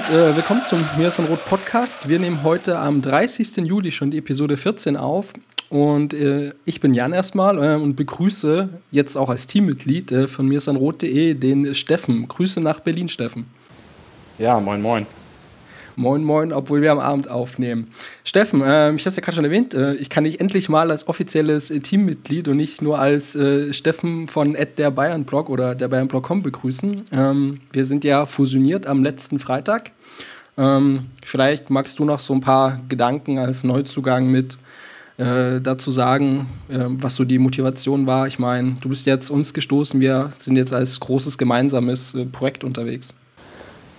Und äh, willkommen zum Mir ist Rot Podcast. Wir nehmen heute am 30. Juli schon die Episode 14 auf. Und äh, ich bin Jan erstmal äh, und begrüße jetzt auch als Teammitglied äh, von mirsanrot.de den Steffen. Grüße nach Berlin, Steffen. Ja, moin, moin. Moin, moin, obwohl wir am Abend aufnehmen. Steffen, äh, ich habe es ja gerade schon erwähnt, äh, ich kann dich endlich mal als offizielles äh, Teammitglied und nicht nur als äh, Steffen von der Bayern Blog oder der Bayern Blog.com begrüßen. Ähm, wir sind ja fusioniert am letzten Freitag. Ähm, vielleicht magst du noch so ein paar Gedanken als Neuzugang mit äh, dazu sagen, äh, was so die Motivation war. Ich meine, du bist jetzt uns gestoßen, wir sind jetzt als großes gemeinsames Projekt unterwegs.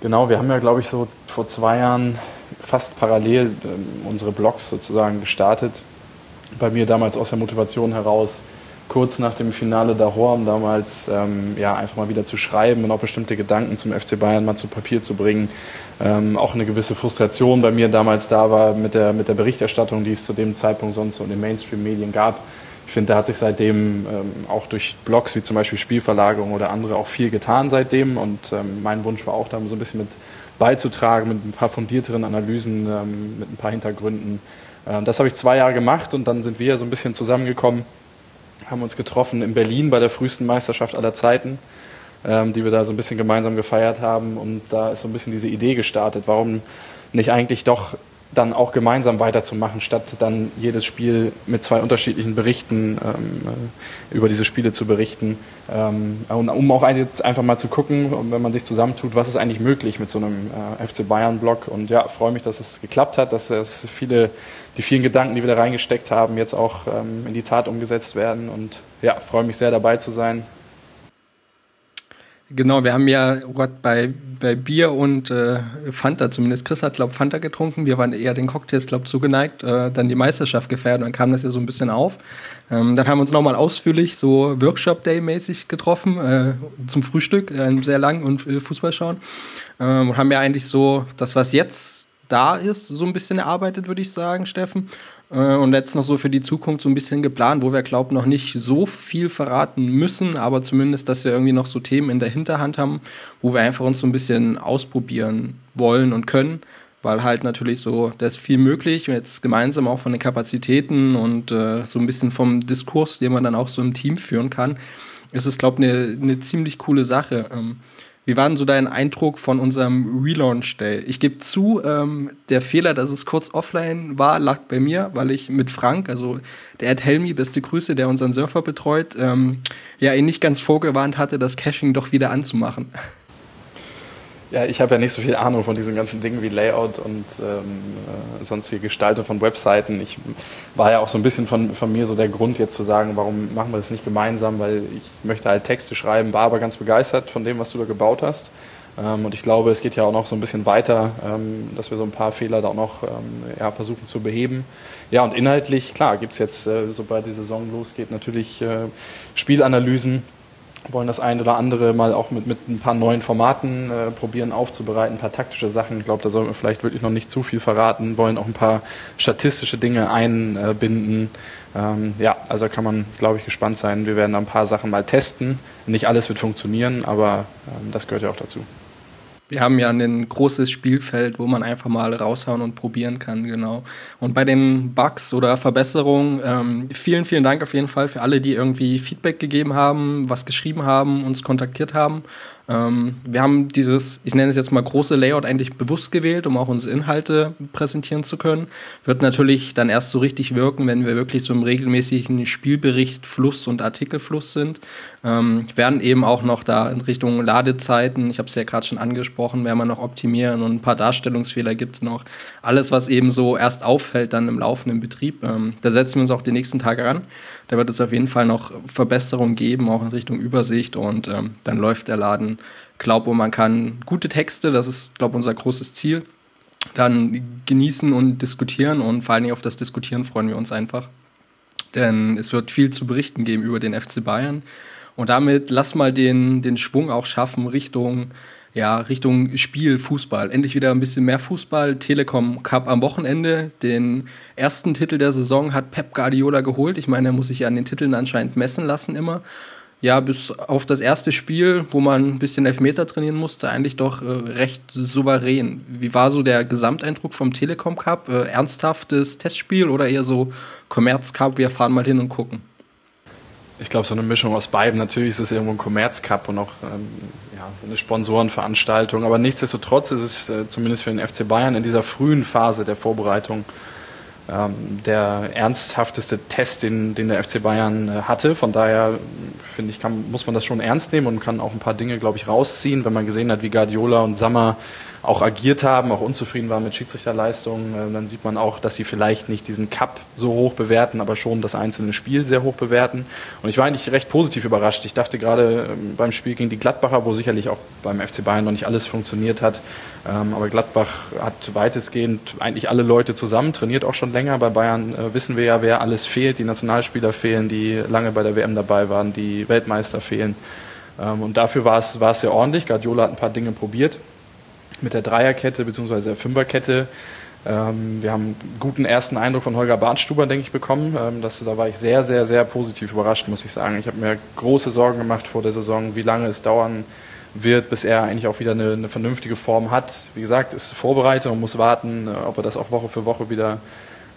Genau, wir haben ja, glaube ich, so vor zwei Jahren fast parallel ähm, unsere Blogs sozusagen gestartet. Bei mir damals aus der Motivation heraus, kurz nach dem Finale der Horm damals ähm, ja, einfach mal wieder zu schreiben und auch bestimmte Gedanken zum FC Bayern mal zu Papier zu bringen. Ähm, auch eine gewisse Frustration bei mir damals da war mit der, mit der Berichterstattung, die es zu dem Zeitpunkt sonst so in den Mainstream-Medien gab ich finde, da hat sich seitdem ähm, auch durch Blogs wie zum Beispiel Spielverlagerung oder andere auch viel getan seitdem. Und ähm, mein Wunsch war auch, da so ein bisschen mit beizutragen, mit ein paar fundierteren Analysen, ähm, mit ein paar Hintergründen. Ähm, das habe ich zwei Jahre gemacht und dann sind wir so ein bisschen zusammengekommen, haben uns getroffen in Berlin bei der frühesten Meisterschaft aller Zeiten, ähm, die wir da so ein bisschen gemeinsam gefeiert haben. Und da ist so ein bisschen diese Idee gestartet, warum nicht eigentlich doch dann auch gemeinsam weiterzumachen, statt dann jedes Spiel mit zwei unterschiedlichen Berichten ähm, äh, über diese Spiele zu berichten. Ähm, und um auch jetzt einfach mal zu gucken, wenn man sich zusammentut, was ist eigentlich möglich mit so einem äh, FC Bayern-Blog. Und ja, freue mich, dass es geklappt hat, dass es viele, die vielen Gedanken, die wir da reingesteckt haben, jetzt auch ähm, in die Tat umgesetzt werden. Und ja, freue mich sehr dabei zu sein. Genau, wir haben ja oh Gott, bei, bei Bier und äh, Fanta, zumindest Chris hat, glaube Fanta getrunken. Wir waren eher den Cocktails, glaube zugeneigt, äh, dann die Meisterschaft gefeiert und dann kam das ja so ein bisschen auf. Ähm, dann haben wir uns nochmal ausführlich so Workshop-Day-mäßig getroffen äh, zum Frühstück, äh, sehr lang und äh, Fußball schauen. Ähm, und haben ja eigentlich so das, was jetzt da ist, so ein bisschen erarbeitet, würde ich sagen, Steffen. Äh, und jetzt noch so für die Zukunft so ein bisschen geplant, wo wir, glauben, noch nicht so viel verraten müssen, aber zumindest, dass wir irgendwie noch so Themen in der Hinterhand haben, wo wir einfach uns so ein bisschen ausprobieren wollen und können, weil halt natürlich so, da ist viel möglich und jetzt gemeinsam auch von den Kapazitäten und äh, so ein bisschen vom Diskurs, den man dann auch so im Team führen kann, ist es, glaube ich, eine ne ziemlich coole Sache. Ähm, wie war denn so dein Eindruck von unserem Relaunch Day? Ich gebe zu, ähm, der Fehler, dass es kurz offline war, lag bei mir, weil ich mit Frank, also der Ed Helmi, beste Grüße, der unseren Surfer betreut, ähm, ja ihn nicht ganz vorgewarnt hatte, das Caching doch wieder anzumachen. Ja, ich habe ja nicht so viel Ahnung von diesen ganzen Dingen wie Layout und ähm, äh, sonstige Gestaltung von Webseiten. Ich war ja auch so ein bisschen von, von mir so der Grund jetzt zu sagen, warum machen wir das nicht gemeinsam, weil ich möchte halt Texte schreiben, war aber ganz begeistert von dem, was du da gebaut hast. Ähm, und ich glaube, es geht ja auch noch so ein bisschen weiter, ähm, dass wir so ein paar Fehler da auch noch ähm, ja, versuchen zu beheben. Ja, und inhaltlich, klar, gibt's jetzt, äh, sobald die Saison losgeht, natürlich äh, Spielanalysen wollen das ein oder andere mal auch mit, mit ein paar neuen Formaten äh, probieren aufzubereiten, ein paar taktische Sachen. Ich glaube, da sollten wir vielleicht wirklich noch nicht zu viel verraten, wollen auch ein paar statistische Dinge einbinden. Ähm, ja, also kann man, glaube ich, gespannt sein. Wir werden ein paar Sachen mal testen. Nicht alles wird funktionieren, aber ähm, das gehört ja auch dazu. Wir haben ja ein großes Spielfeld, wo man einfach mal raushauen und probieren kann, genau. Und bei den Bugs oder Verbesserungen, ähm, vielen, vielen Dank auf jeden Fall für alle, die irgendwie Feedback gegeben haben, was geschrieben haben, uns kontaktiert haben. Ähm, wir haben dieses, ich nenne es jetzt mal große Layout eigentlich bewusst gewählt, um auch unsere Inhalte präsentieren zu können. Wird natürlich dann erst so richtig wirken, wenn wir wirklich so im regelmäßigen Spielbericht Fluss und Artikelfluss sind. Ähm, werden eben auch noch da in Richtung Ladezeiten, ich habe es ja gerade schon angesprochen, werden wir noch optimieren und ein paar Darstellungsfehler gibt es noch. Alles, was eben so erst auffällt dann im laufenden Betrieb, ähm, da setzen wir uns auch die nächsten Tage ran. Da wird es auf jeden Fall noch Verbesserungen geben, auch in Richtung Übersicht und ähm, dann läuft der Laden. Glaube, man kann gute Texte, das ist, glaube ich, unser großes Ziel. dann genießen und diskutieren und vor allen Dingen auf das Diskutieren freuen wir uns einfach. Denn es wird viel zu berichten geben über den FC Bayern. Und damit lass mal den, den Schwung auch schaffen Richtung, ja, Richtung Spiel, Fußball. Endlich wieder ein bisschen mehr Fußball. Telekom Cup am Wochenende. Den ersten Titel der Saison hat Pep Guardiola geholt. Ich meine, er muss sich an den Titeln anscheinend messen lassen immer ja, bis auf das erste Spiel, wo man ein bisschen Elfmeter trainieren musste, eigentlich doch äh, recht souverän. Wie war so der Gesamteindruck vom Telekom Cup? Äh, ernsthaftes Testspiel oder eher so Commerz Cup, wir fahren mal hin und gucken? Ich glaube, so eine Mischung aus beiden. Natürlich ist es irgendwo ein Commerz Cup und auch ähm, ja, so eine Sponsorenveranstaltung. Aber nichtsdestotrotz ist es äh, zumindest für den FC Bayern in dieser frühen Phase der Vorbereitung ähm, der ernsthafteste Test, den, den der FC Bayern äh, hatte. Von daher finde ich, kann, muss man das schon ernst nehmen und kann auch ein paar Dinge, glaube ich, rausziehen, wenn man gesehen hat, wie Guardiola und Sammer auch agiert haben, auch unzufrieden waren mit Schiedsrichterleistungen. Äh, dann sieht man auch, dass sie vielleicht nicht diesen Cup so hoch bewerten, aber schon das einzelne Spiel sehr hoch bewerten. Und ich war eigentlich recht positiv überrascht. Ich dachte gerade ähm, beim Spiel gegen die Gladbacher, wo sicherlich auch beim FC Bayern noch nicht alles funktioniert hat, ähm, aber Gladbach hat weitestgehend eigentlich alle Leute zusammen, trainiert auch schon länger. Bei Bayern äh, wissen wir ja, wer alles fehlt. Die Nationalspieler fehlen, die lange bei der WM dabei waren, die Weltmeister fehlen. Ähm, und dafür war es, war es sehr ordentlich. Guardiola hat ein paar Dinge probiert mit der Dreierkette bzw. der Fünferkette. Ähm, wir haben einen guten ersten Eindruck von Holger Bartstuber, denke ich, bekommen. Ähm, das, da war ich sehr, sehr, sehr positiv überrascht, muss ich sagen. Ich habe mir große Sorgen gemacht vor der Saison, wie lange es dauern wird, bis er eigentlich auch wieder eine, eine vernünftige Form hat. Wie gesagt, ist vorbereitet und muss warten, äh, ob er das auch Woche für Woche wieder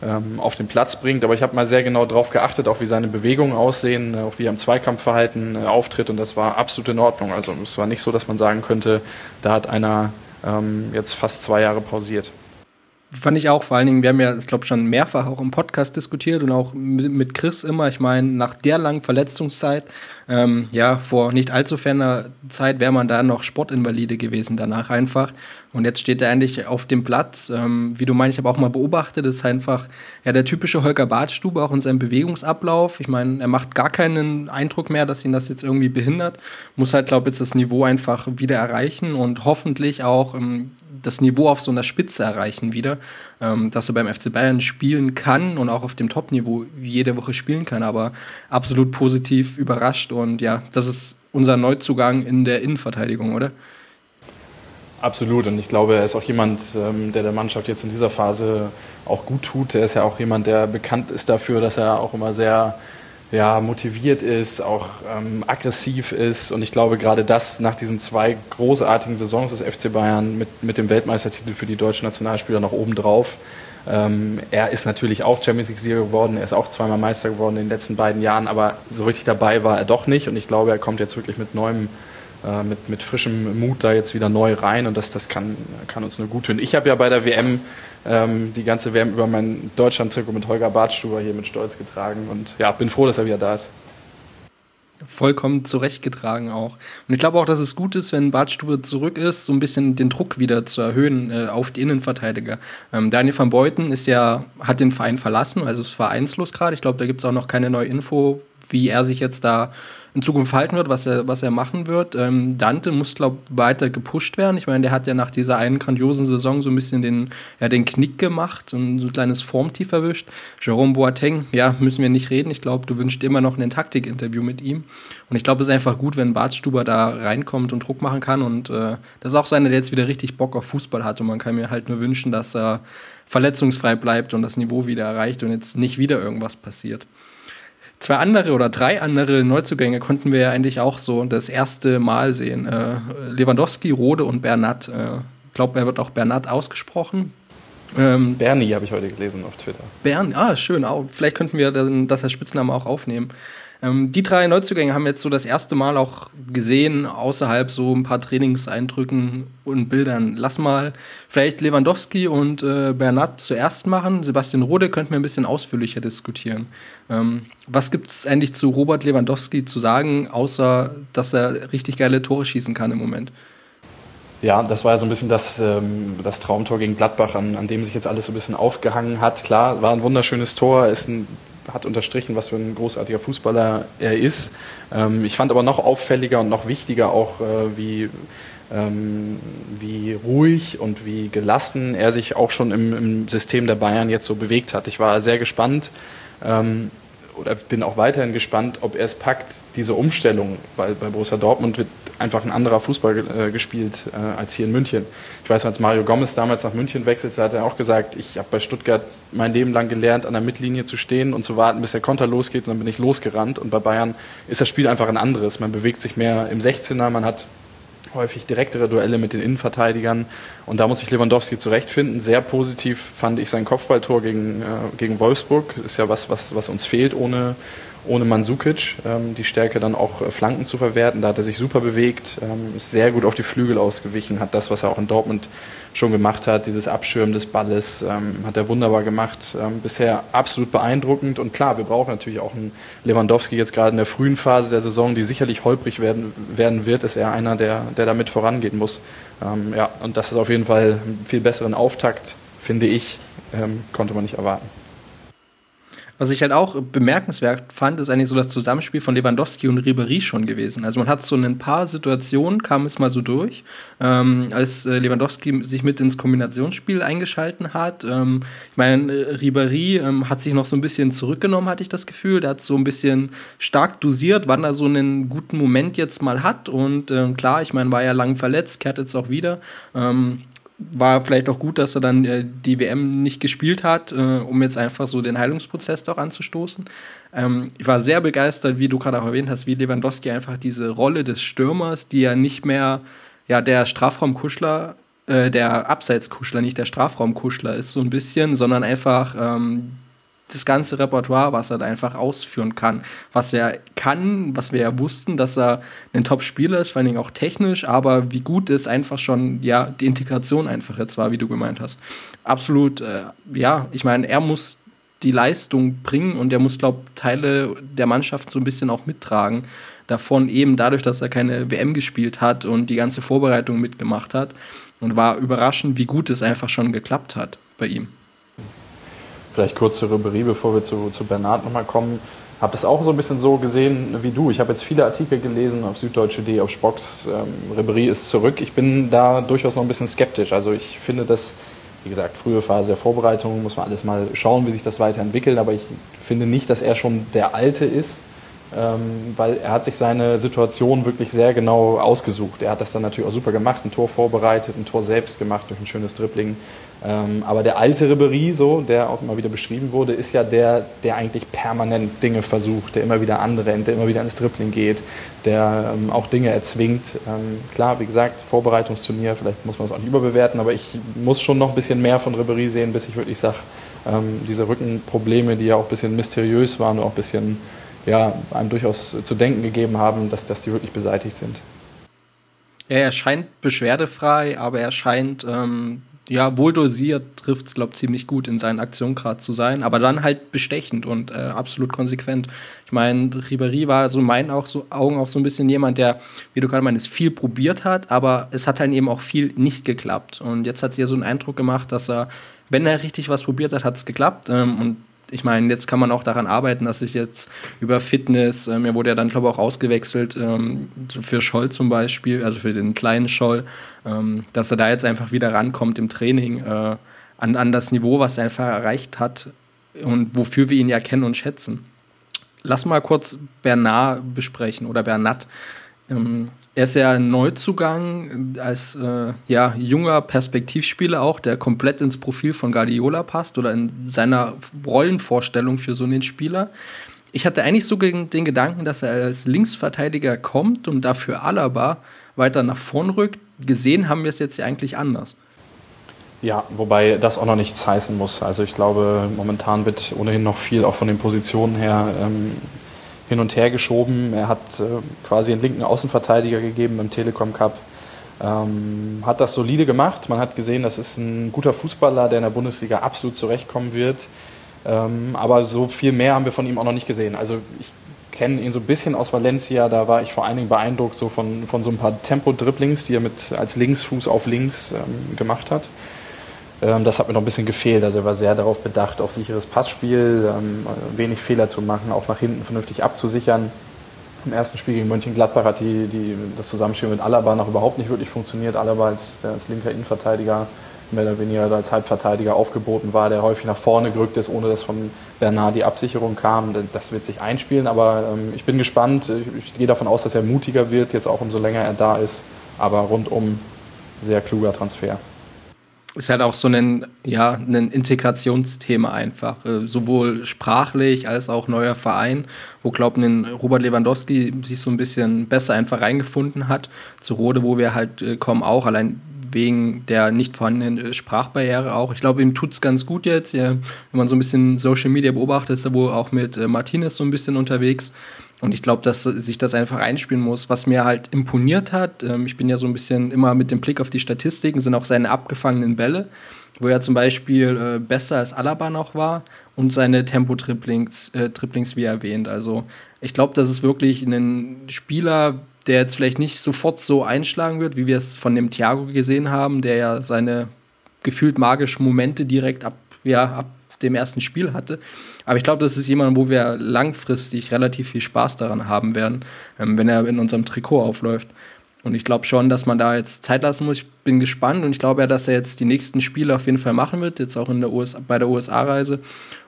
ähm, auf den Platz bringt. Aber ich habe mal sehr genau darauf geachtet, auch wie seine Bewegungen aussehen, äh, auch wie er im Zweikampfverhalten äh, auftritt und das war absolut in Ordnung. Also es war nicht so, dass man sagen könnte, da hat einer ähm, jetzt fast zwei Jahre pausiert. Fand ich auch, vor allen Dingen, wir haben ja, ich glaube, schon mehrfach auch im Podcast diskutiert und auch mit Chris immer. Ich meine, nach der langen Verletzungszeit, ähm, ja, vor nicht allzu ferner Zeit wäre man da noch Sportinvalide gewesen danach einfach. Und jetzt steht er endlich auf dem Platz. Ähm, wie du meinst, ich habe auch mal beobachtet, ist einfach ja, der typische Holger Badstube auch in seinem Bewegungsablauf. Ich meine, er macht gar keinen Eindruck mehr, dass ihn das jetzt irgendwie behindert. Muss halt, glaube ich, jetzt das Niveau einfach wieder erreichen und hoffentlich auch ähm, das Niveau auf so einer Spitze erreichen wieder, ähm, dass er beim FC Bayern spielen kann und auch auf dem Top-Niveau jede Woche spielen kann, aber absolut positiv überrascht und ja, das ist unser Neuzugang in der Innenverteidigung, oder? Absolut und ich glaube, er ist auch jemand, ähm, der der Mannschaft jetzt in dieser Phase auch gut tut. Er ist ja auch jemand, der bekannt ist dafür, dass er auch immer sehr ja, motiviert ist, auch ähm, aggressiv ist. Und ich glaube, gerade das nach diesen zwei großartigen Saisons des FC Bayern mit, mit dem Weltmeistertitel für die deutschen Nationalspieler noch oben drauf. Ähm, er ist natürlich auch Champions League-Sieger geworden, er ist auch zweimal Meister geworden in den letzten beiden Jahren, aber so richtig dabei war er doch nicht. Und ich glaube, er kommt jetzt wirklich mit neuem mit, mit frischem Mut da jetzt wieder neu rein und das, das kann, kann uns nur gut tun. Ich habe ja bei der WM ähm, die ganze WM über mein Deutschland-Trikot mit Holger Bartstuber hier mit Stolz getragen und ja, bin froh, dass er wieder da ist vollkommen zurechtgetragen auch. Und ich glaube auch, dass es gut ist, wenn Bartstube zurück ist, so ein bisschen den Druck wieder zu erhöhen äh, auf die Innenverteidiger. Ähm, Daniel van Beuten ist ja, hat den Verein verlassen, also ist vereinslos gerade. Ich glaube, da gibt es auch noch keine neue Info, wie er sich jetzt da in Zukunft verhalten wird, was er, was er machen wird. Ähm, Dante muss, glaube ich, weiter gepusht werden. Ich meine, der hat ja nach dieser einen grandiosen Saison so ein bisschen den, ja, den Knick gemacht und so ein kleines Formtief erwischt. Jerome Boateng, ja, müssen wir nicht reden. Ich glaube, du wünschst immer noch ein Taktik-Interview mit ihm. Und ich glaube, es ist einfach gut, wenn Bartstuber da reinkommt und Druck machen kann. Und äh, das ist auch seiner, der jetzt wieder richtig Bock auf Fußball hat. Und man kann mir halt nur wünschen, dass er verletzungsfrei bleibt und das Niveau wieder erreicht und jetzt nicht wieder irgendwas passiert zwei andere oder drei andere Neuzugänge konnten wir ja eigentlich auch so das erste Mal sehen. Äh, Lewandowski, Rode und Bernat. Ich äh, glaube, er wird auch Bernat ausgesprochen. Ähm, Bernie habe ich heute gelesen auf Twitter. Bern, ah, schön. Auch, vielleicht könnten wir dann, das als Spitzname auch aufnehmen. Ähm, die drei Neuzugänge haben jetzt so das erste Mal auch gesehen, außerhalb so ein paar Trainingseindrücken und Bildern. Lass mal vielleicht Lewandowski und äh, Bernat zuerst machen. Sebastian Rode könnten wir ein bisschen ausführlicher diskutieren. Ähm, was gibt es eigentlich zu Robert Lewandowski zu sagen, außer dass er richtig geile Tore schießen kann im Moment? Ja, das war ja so ein bisschen das, ähm, das Traumtor gegen Gladbach, an, an dem sich jetzt alles so ein bisschen aufgehangen hat. Klar, war ein wunderschönes Tor, ist ein hat unterstrichen, was für ein großartiger Fußballer er ist. Ähm, ich fand aber noch auffälliger und noch wichtiger auch, äh, wie ähm, wie ruhig und wie gelassen er sich auch schon im, im, System der Bayern jetzt so bewegt hat. Ich war sehr gespannt ähm, oder bin auch weiterhin gespannt, ob er es packt, diese Umstellung, weil bei Borussia Dortmund wird einfach ein anderer Fußball äh, gespielt äh, als hier in München. Ich weiß, als Mario Gomez damals nach München wechselte, hat er auch gesagt, ich habe bei Stuttgart mein Leben lang gelernt, an der Mittellinie zu stehen und zu warten, bis der Konter losgeht und dann bin ich losgerannt. Und bei Bayern ist das Spiel einfach ein anderes. Man bewegt sich mehr im 16er, man hat häufig direktere Duelle mit den Innenverteidigern. Und da muss sich Lewandowski zurechtfinden. Sehr positiv fand ich sein Kopfballtor gegen, äh, gegen Wolfsburg. Ist ja was, was, was uns fehlt ohne, ohne Mandzukic, ähm, die Stärke dann auch äh, Flanken zu verwerten. Da hat er sich super bewegt, ähm, ist sehr gut auf die Flügel ausgewichen, hat das, was er auch in Dortmund schon gemacht hat, dieses Abschirmen des Balles, ähm, hat er wunderbar gemacht. Ähm, bisher absolut beeindruckend und klar, wir brauchen natürlich auch einen Lewandowski jetzt gerade in der frühen Phase der Saison, die sicherlich holprig werden, werden wird, ist er einer, der, der damit vorangehen muss. Ähm, ja, und das ist auf jeden Fall einen viel besseren Auftakt, finde ich, ähm, konnte man nicht erwarten. Was ich halt auch bemerkenswert fand, ist eigentlich so das Zusammenspiel von Lewandowski und Ribéry schon gewesen. Also man hat so in ein paar Situationen, kam es mal so durch, ähm, als äh, Lewandowski sich mit ins Kombinationsspiel eingeschalten hat. Ähm, ich meine, äh, Ribéry ähm, hat sich noch so ein bisschen zurückgenommen, hatte ich das Gefühl. Der hat so ein bisschen stark dosiert, wann er so einen guten Moment jetzt mal hat. Und äh, klar, ich meine, war ja lang verletzt, kehrt jetzt auch wieder. War vielleicht auch gut, dass er dann äh, die WM nicht gespielt hat, äh, um jetzt einfach so den Heilungsprozess doch anzustoßen. Ähm, ich war sehr begeistert, wie du gerade auch erwähnt hast, wie Lewandowski einfach diese Rolle des Stürmers, die ja nicht mehr ja, der Strafraumkuschler, äh, der Abseitskuschler, nicht der Strafraumkuschler ist, so ein bisschen, sondern einfach ähm, das ganze Repertoire, was er da einfach ausführen kann. Was er kann, was wir ja wussten, dass er ein Top-Spieler ist, vor allen Dingen auch technisch, aber wie gut ist einfach schon, ja, die Integration einfach jetzt war, wie du gemeint hast. Absolut, äh, ja, ich meine, er muss die Leistung bringen und er muss, glaube ich, Teile der Mannschaft so ein bisschen auch mittragen. Davon eben dadurch, dass er keine WM gespielt hat und die ganze Vorbereitung mitgemacht hat. Und war überraschend, wie gut es einfach schon geklappt hat bei ihm. Vielleicht kurz zu Ribery, bevor wir zu, zu Bernhard nochmal kommen. Habe das auch so ein bisschen so gesehen wie du. Ich habe jetzt viele Artikel gelesen auf Süddeutsche.de, auf Spox. Ähm, Ribery ist zurück. Ich bin da durchaus noch ein bisschen skeptisch. Also ich finde das, wie gesagt, frühe Phase der Vorbereitung, muss man alles mal schauen, wie sich das weiterentwickelt. Aber ich finde nicht, dass er schon der Alte ist, ähm, weil er hat sich seine Situation wirklich sehr genau ausgesucht. Er hat das dann natürlich auch super gemacht, ein Tor vorbereitet, ein Tor selbst gemacht durch ein schönes Dribbling. Ähm, aber der alte Ribery, so, der auch immer wieder beschrieben wurde, ist ja der, der eigentlich permanent Dinge versucht, der immer wieder anrennt, der immer wieder ins Dribbling geht, der ähm, auch Dinge erzwingt. Ähm, klar, wie gesagt, Vorbereitungsturnier, vielleicht muss man es auch nicht überbewerten, aber ich muss schon noch ein bisschen mehr von Ribery sehen, bis ich wirklich sage, ähm, diese Rückenprobleme, die ja auch ein bisschen mysteriös waren und auch ein bisschen ja, einem durchaus zu denken gegeben haben, dass, dass die wirklich beseitigt sind. Er scheint beschwerdefrei, aber er scheint ähm, ja, wohl dosiert trifft es, glaube ich, ziemlich gut in seinen Aktionen zu sein, aber dann halt bestechend und äh, absolut konsequent. Ich meine, Ribéry war so in meinen auch so, Augen auch so ein bisschen jemand, der, wie du gerade meinst, viel probiert hat, aber es hat dann eben auch viel nicht geklappt. Und jetzt hat es ihr so einen Eindruck gemacht, dass er, wenn er richtig was probiert hat, hat es geklappt. Ähm, und ich meine, jetzt kann man auch daran arbeiten, dass sich jetzt über Fitness, ähm, er wurde ja dann, glaube ich, auch ausgewechselt ähm, für Scholl zum Beispiel, also für den kleinen Scholl, ähm, dass er da jetzt einfach wieder rankommt im Training äh, an, an das Niveau, was er einfach erreicht hat und wofür wir ihn ja kennen und schätzen. Lass mal kurz Bernard besprechen oder Bernat. Ähm, er ist ja ein Neuzugang als äh, ja, junger Perspektivspieler auch, der komplett ins Profil von Guardiola passt oder in seiner Rollenvorstellung für so einen Spieler. Ich hatte eigentlich so den Gedanken, dass er als Linksverteidiger kommt und dafür Alaba weiter nach vorn rückt. Gesehen haben wir es jetzt ja eigentlich anders. Ja, wobei das auch noch nichts heißen muss. Also ich glaube, momentan wird ohnehin noch viel auch von den Positionen her ähm, hin und her geschoben. Er hat äh, quasi einen linken Außenverteidiger gegeben im Telekom Cup. Ähm, hat das solide gemacht. Man hat gesehen, das ist ein guter Fußballer, der in der Bundesliga absolut zurechtkommen wird. Ähm, aber so viel mehr haben wir von ihm auch noch nicht gesehen. Also ich kenne ihn so ein bisschen aus Valencia, da war ich vor allen Dingen beeindruckt so von, von so ein paar Tempo-Dribblings, die er mit als Linksfuß auf links ähm, gemacht hat. Ähm, das hat mir noch ein bisschen gefehlt. Also er war sehr darauf bedacht, auf sicheres Passspiel, ähm, wenig Fehler zu machen, auch nach hinten vernünftig abzusichern. Im ersten Spiel gegen Mönchengladbach hat die, die, das Zusammenspiel mit Alaba noch überhaupt nicht wirklich funktioniert. Alaba als, der als linker Innenverteidiger mehr oder weniger als Halbverteidiger aufgeboten war, der häufig nach vorne gerückt ist, ohne dass von Bernard die Absicherung kam. Das wird sich einspielen, aber ähm, ich bin gespannt. Ich, ich gehe davon aus, dass er mutiger wird, jetzt auch umso länger er da ist. Aber rundum sehr kluger Transfer ist halt auch so ein, ja, ein Integrationsthema einfach. Äh, sowohl sprachlich als auch neuer Verein, wo, glaube ich, Robert Lewandowski sich so ein bisschen besser einfach reingefunden hat. Zu Rode, wo wir halt äh, kommen, auch allein wegen der nicht vorhandenen äh, Sprachbarriere auch. Ich glaube, ihm tut es ganz gut jetzt. Wenn man so ein bisschen Social Media beobachtet, ist er wohl auch mit Martinez so ein bisschen unterwegs. Und ich glaube, dass sich das einfach einspielen muss. Was mir halt imponiert hat, ähm, ich bin ja so ein bisschen immer mit dem Blick auf die Statistiken, sind auch seine abgefangenen Bälle, wo er zum Beispiel äh, besser als Alaba noch war und seine Tempo-Triplings, äh, Triplings wie erwähnt. Also ich glaube, das ist wirklich ein Spieler, der jetzt vielleicht nicht sofort so einschlagen wird, wie wir es von dem Thiago gesehen haben, der ja seine gefühlt magischen Momente direkt ab, ja, ab dem ersten Spiel hatte. Aber ich glaube, das ist jemand, wo wir langfristig relativ viel Spaß daran haben werden, ähm, wenn er in unserem Trikot aufläuft. Und ich glaube schon, dass man da jetzt Zeit lassen muss. Ich bin gespannt und ich glaube ja, dass er jetzt die nächsten Spiele auf jeden Fall machen wird, jetzt auch in der US bei der USA-Reise.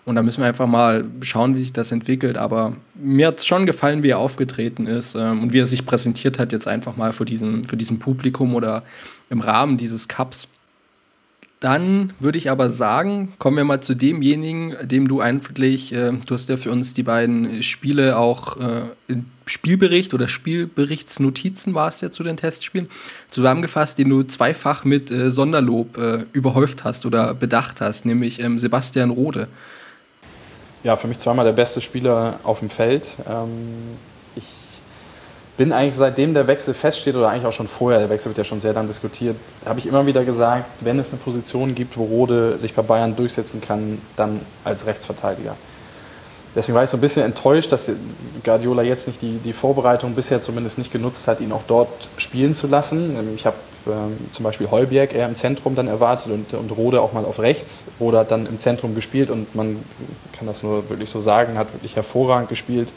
Und da müssen wir einfach mal schauen, wie sich das entwickelt. Aber mir hat es schon gefallen, wie er aufgetreten ist ähm, und wie er sich präsentiert hat, jetzt einfach mal vor diesem, für diesem Publikum oder im Rahmen dieses Cups. Dann würde ich aber sagen, kommen wir mal zu demjenigen, dem du eigentlich, äh, du hast ja für uns die beiden Spiele auch äh, Spielbericht oder Spielberichtsnotizen war es ja zu den Testspielen, zusammengefasst, den du zweifach mit äh, Sonderlob äh, überhäuft hast oder bedacht hast, nämlich ähm, Sebastian Rode. Ja, für mich zweimal der beste Spieler auf dem Feld. Ähm bin eigentlich seitdem der Wechsel feststeht oder eigentlich auch schon vorher, der Wechsel wird ja schon sehr dann diskutiert, habe ich immer wieder gesagt, wenn es eine Position gibt, wo Rode sich bei Bayern durchsetzen kann, dann als Rechtsverteidiger. Deswegen war ich so ein bisschen enttäuscht, dass Guardiola jetzt nicht die, die Vorbereitung bisher zumindest nicht genutzt hat, ihn auch dort spielen zu lassen. Ich habe ähm, zum Beispiel Heuberg eher im Zentrum dann erwartet und, und Rode auch mal auf rechts. Rode hat dann im Zentrum gespielt und man kann das nur wirklich so sagen, hat wirklich hervorragend gespielt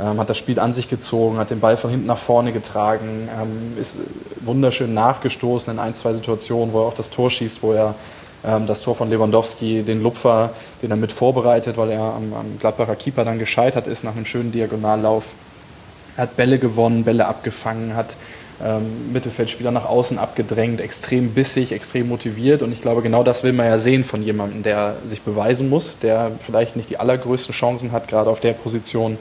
ähm, hat das Spiel an sich gezogen, hat den Ball von hinten nach vorne getragen, ähm, ist wunderschön nachgestoßen in ein, zwei Situationen, wo er auch das Tor schießt, wo er ähm, das Tor von Lewandowski, den Lupfer, den er mit vorbereitet, weil er am, am Gladbacher Keeper dann gescheitert ist nach einem schönen Diagonallauf. Er hat Bälle gewonnen, Bälle abgefangen, hat ähm, Mittelfeldspieler nach außen abgedrängt, extrem bissig, extrem motiviert. Und ich glaube, genau das will man ja sehen von jemandem, der sich beweisen muss, der vielleicht nicht die allergrößten Chancen hat, gerade auf der Position,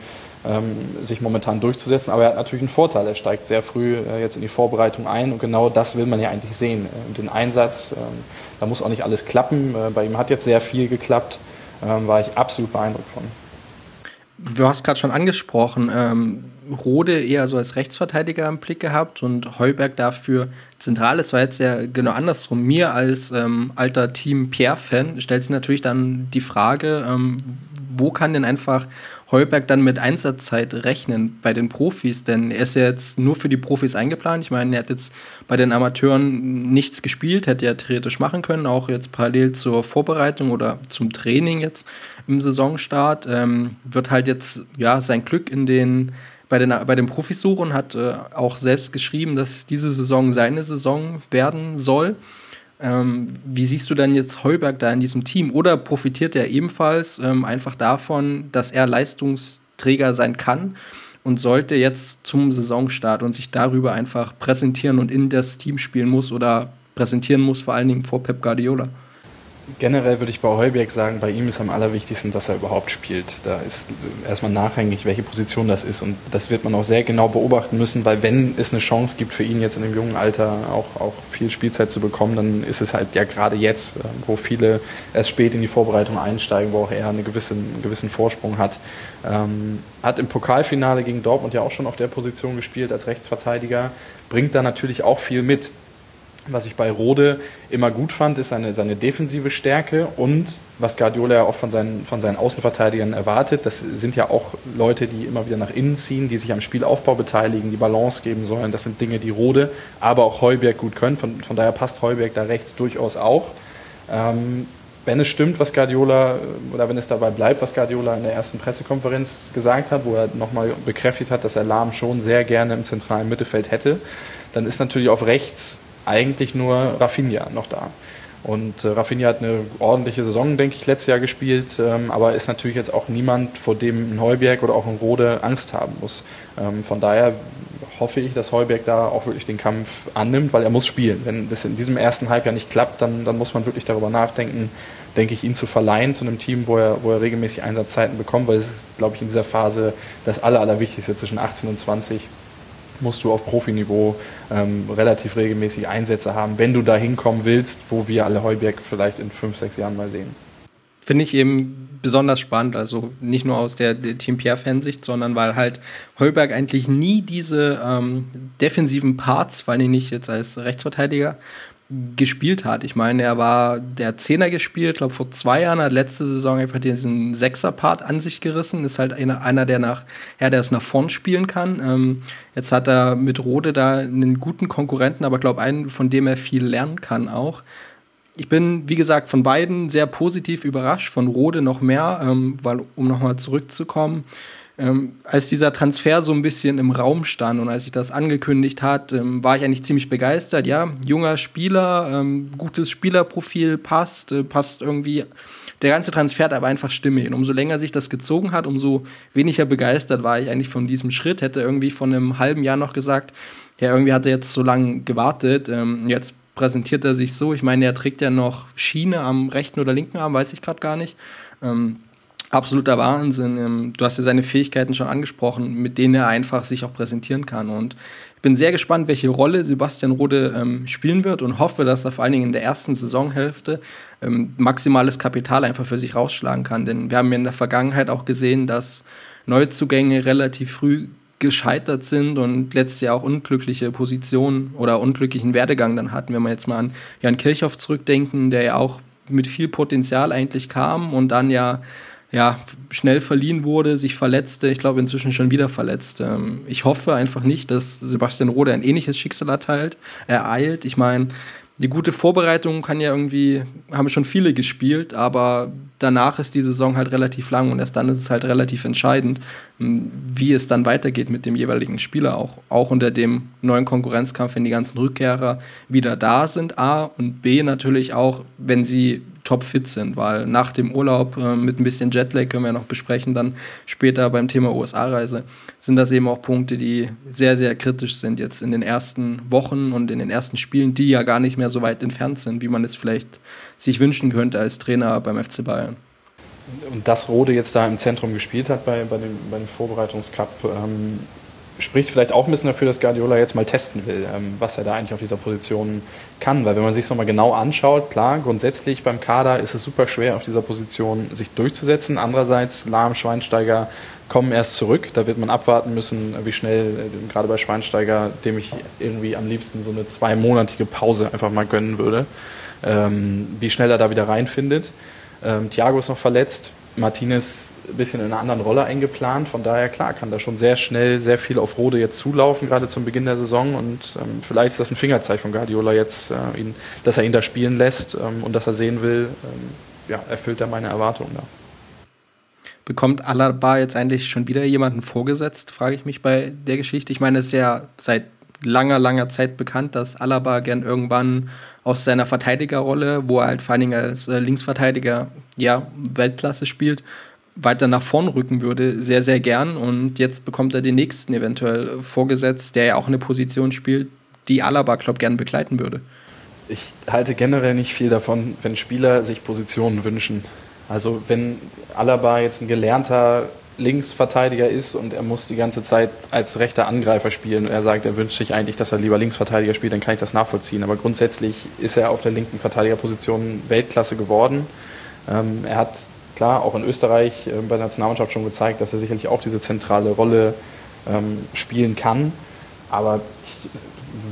sich momentan durchzusetzen. Aber er hat natürlich einen Vorteil. Er steigt sehr früh äh, jetzt in die Vorbereitung ein und genau das will man ja eigentlich sehen. Äh, den Einsatz, ähm, da muss auch nicht alles klappen. Äh, bei ihm hat jetzt sehr viel geklappt, ähm, war ich absolut beeindruckt von. Du hast gerade schon angesprochen, ähm, Rode eher so als Rechtsverteidiger im Blick gehabt und Heuberg dafür zentral. Es war jetzt ja genau andersrum. Mir als ähm, alter Team Pierre-Fan stellt sich natürlich dann die Frage, ähm, wo kann denn einfach Heuberg dann mit Einsatzzeit rechnen bei den Profis? Denn er ist ja jetzt nur für die Profis eingeplant. Ich meine, er hat jetzt bei den Amateuren nichts gespielt, hätte er theoretisch machen können, auch jetzt parallel zur Vorbereitung oder zum Training jetzt im Saisonstart. Ähm, wird halt jetzt ja sein Glück in den bei den, bei den Profis suchen, hat äh, auch selbst geschrieben, dass diese Saison seine Saison werden soll. Ähm, wie siehst du dann jetzt Heuberg da in diesem Team? Oder profitiert er ebenfalls ähm, einfach davon, dass er Leistungsträger sein kann und sollte jetzt zum Saisonstart und sich darüber einfach präsentieren und in das Team spielen muss oder präsentieren muss, vor allen Dingen vor Pep Guardiola? Generell würde ich bei Heuberg sagen, bei ihm ist am allerwichtigsten, dass er überhaupt spielt. Da ist erstmal nachhängig, welche Position das ist. Und das wird man auch sehr genau beobachten müssen, weil wenn es eine Chance gibt für ihn jetzt in dem jungen Alter auch, auch viel Spielzeit zu bekommen, dann ist es halt ja gerade jetzt, ähm, wo viele erst spät in die Vorbereitung einsteigen, wo auch er eine gewisse, einen gewissen Vorsprung hat. Ähm, hat im Pokalfinale gegen Dortmund ja auch schon auf der Position gespielt als Rechtsverteidiger, bringt da natürlich auch viel mit. Was ich bei Rode immer gut fand, ist seine, seine defensive Stärke und was Guardiola ja auch von seinen, von seinen Außenverteidigern erwartet. Das sind ja auch Leute, die immer wieder nach innen ziehen, die sich am Spielaufbau beteiligen, die Balance geben sollen. Das sind Dinge, die Rode, aber auch Heuberg gut können. Von, von daher passt Heuberg da rechts durchaus auch. Ähm, wenn es stimmt, was Guardiola, oder wenn es dabei bleibt, was Guardiola in der ersten Pressekonferenz gesagt hat, wo er nochmal bekräftigt hat, dass er Lahm schon sehr gerne im zentralen Mittelfeld hätte, dann ist natürlich auf rechts eigentlich nur Rafinha noch da. Und äh, Rafinha hat eine ordentliche Saison, denke ich, letztes Jahr gespielt, ähm, aber ist natürlich jetzt auch niemand, vor dem ein Heuberg oder auch ein Rode Angst haben muss. Ähm, von daher hoffe ich, dass Heuberg da auch wirklich den Kampf annimmt, weil er muss spielen. Wenn das in diesem ersten Halbjahr nicht klappt, dann, dann muss man wirklich darüber nachdenken, denke ich, ihn zu verleihen zu einem Team, wo er, wo er regelmäßig Einsatzzeiten bekommt, weil es ist, glaube ich, in dieser Phase das Aller, Allerwichtigste zwischen 18 und 20 musst du auf Profiniveau ähm, relativ regelmäßig Einsätze haben, wenn du da hinkommen willst, wo wir alle Heuberg vielleicht in fünf, sechs Jahren mal sehen. Finde ich eben besonders spannend, also nicht nur aus der, der Team Pierre-Fansicht, sondern weil halt Heuberg eigentlich nie diese ähm, defensiven Parts, vor allem nicht jetzt als Rechtsverteidiger, gespielt hat. Ich meine, er war der Zehner gespielt, glaube vor zwei Jahren, hat letzte Saison einfach diesen Sechser-Part an sich gerissen. Ist halt einer, einer der nach, ja, der es nach vorn spielen kann. Ähm, jetzt hat er mit Rode da einen guten Konkurrenten, aber glaube einen, von dem er viel lernen kann auch. Ich bin, wie gesagt, von beiden sehr positiv überrascht, von Rode noch mehr, ähm, weil, um nochmal zurückzukommen, ähm, als dieser Transfer so ein bisschen im Raum stand und als ich das angekündigt hat, ähm, war ich eigentlich ziemlich begeistert. Ja, junger Spieler, ähm, gutes Spielerprofil, passt, äh, passt irgendwie. Der ganze Transfer hat aber einfach stimmig. Und umso länger sich das gezogen hat, umso weniger begeistert war ich eigentlich von diesem Schritt. Hätte irgendwie von einem halben Jahr noch gesagt, ja, irgendwie hat er jetzt so lange gewartet. Ähm, jetzt präsentiert er sich so. Ich meine, er trägt ja noch Schiene am rechten oder linken Arm, weiß ich gerade gar nicht. Ähm, absoluter Wahnsinn. Ähm, du hast ja seine Fähigkeiten schon angesprochen, mit denen er einfach sich auch präsentieren kann. Und ich bin sehr gespannt, welche Rolle Sebastian Rode ähm, spielen wird und hoffe, dass er vor allen Dingen in der ersten Saisonhälfte ähm, maximales Kapital einfach für sich rausschlagen kann. Denn wir haben ja in der Vergangenheit auch gesehen, dass Neuzugänge relativ früh gescheitert sind und letztes Jahr auch unglückliche Positionen oder unglücklichen Werdegang dann hatten. Wenn wir jetzt mal an Jan Kirchhoff zurückdenken, der ja auch mit viel Potenzial eigentlich kam und dann ja ja, schnell verliehen wurde, sich verletzte, ich glaube inzwischen schon wieder verletzt. Ähm, ich hoffe einfach nicht, dass Sebastian Rode ein ähnliches Schicksal erteilt, ereilt. Ich meine, die gute Vorbereitung kann ja irgendwie, haben schon viele gespielt, aber danach ist die Saison halt relativ lang und erst dann ist es halt relativ entscheidend, hm, wie es dann weitergeht mit dem jeweiligen Spieler, auch, auch unter dem neuen Konkurrenzkampf, wenn die ganzen Rückkehrer wieder da sind, A und B natürlich auch, wenn sie topfit sind, weil nach dem Urlaub äh, mit ein bisschen Jetlag können wir noch besprechen, dann später beim Thema USA-Reise, sind das eben auch Punkte, die sehr, sehr kritisch sind jetzt in den ersten Wochen und in den ersten Spielen, die ja gar nicht mehr so weit entfernt sind, wie man es vielleicht sich wünschen könnte als Trainer beim FC Bayern. Und dass Rode jetzt da im Zentrum gespielt hat bei, bei, dem, bei dem Vorbereitungscup, ähm, spricht vielleicht auch ein bisschen dafür, dass Guardiola jetzt mal testen will, ähm, was er da eigentlich auf dieser Position kann. Weil wenn man sich es nochmal genau anschaut, klar, grundsätzlich beim Kader ist es super schwer, auf dieser Position sich durchzusetzen. Andererseits, Lahm, Schweinsteiger kommen erst zurück. Da wird man abwarten müssen, wie schnell, äh, gerade bei Schweinsteiger, dem ich irgendwie am liebsten so eine zweimonatige Pause einfach mal gönnen würde, ähm, wie schnell er da wieder reinfindet. Ähm, Thiago ist noch verletzt. Martinez ein bisschen in einer anderen Rolle eingeplant. Von daher, klar, kann da schon sehr schnell sehr viel auf Rode jetzt zulaufen, gerade zum Beginn der Saison. Und ähm, vielleicht ist das ein Fingerzeig von Guardiola jetzt, äh, ihn, dass er ihn da spielen lässt ähm, und dass er sehen will, ähm, ja, erfüllt er meine Erwartungen da. Bekommt Alaba jetzt eigentlich schon wieder jemanden vorgesetzt, frage ich mich bei der Geschichte. Ich meine, es ist ja seit langer, langer Zeit bekannt, dass Alaba gern irgendwann aus seiner Verteidigerrolle, wo er halt vor allen Dingen als äh, Linksverteidiger ja, Weltklasse spielt, weiter nach vorn rücken würde, sehr, sehr gern. Und jetzt bekommt er den nächsten eventuell vorgesetzt, der ja auch eine Position spielt, die Alaba, glaube gern begleiten würde. Ich halte generell nicht viel davon, wenn Spieler sich Positionen wünschen. Also wenn Alaba jetzt ein gelernter Linksverteidiger ist und er muss die ganze Zeit als rechter Angreifer spielen er sagt, er wünscht sich eigentlich, dass er lieber Linksverteidiger spielt, dann kann ich das nachvollziehen. Aber grundsätzlich ist er auf der linken Verteidigerposition Weltklasse geworden. Ähm, er hat klar auch in Österreich äh, bei der Nationalmannschaft schon gezeigt, dass er sicherlich auch diese zentrale Rolle ähm, spielen kann. Aber ich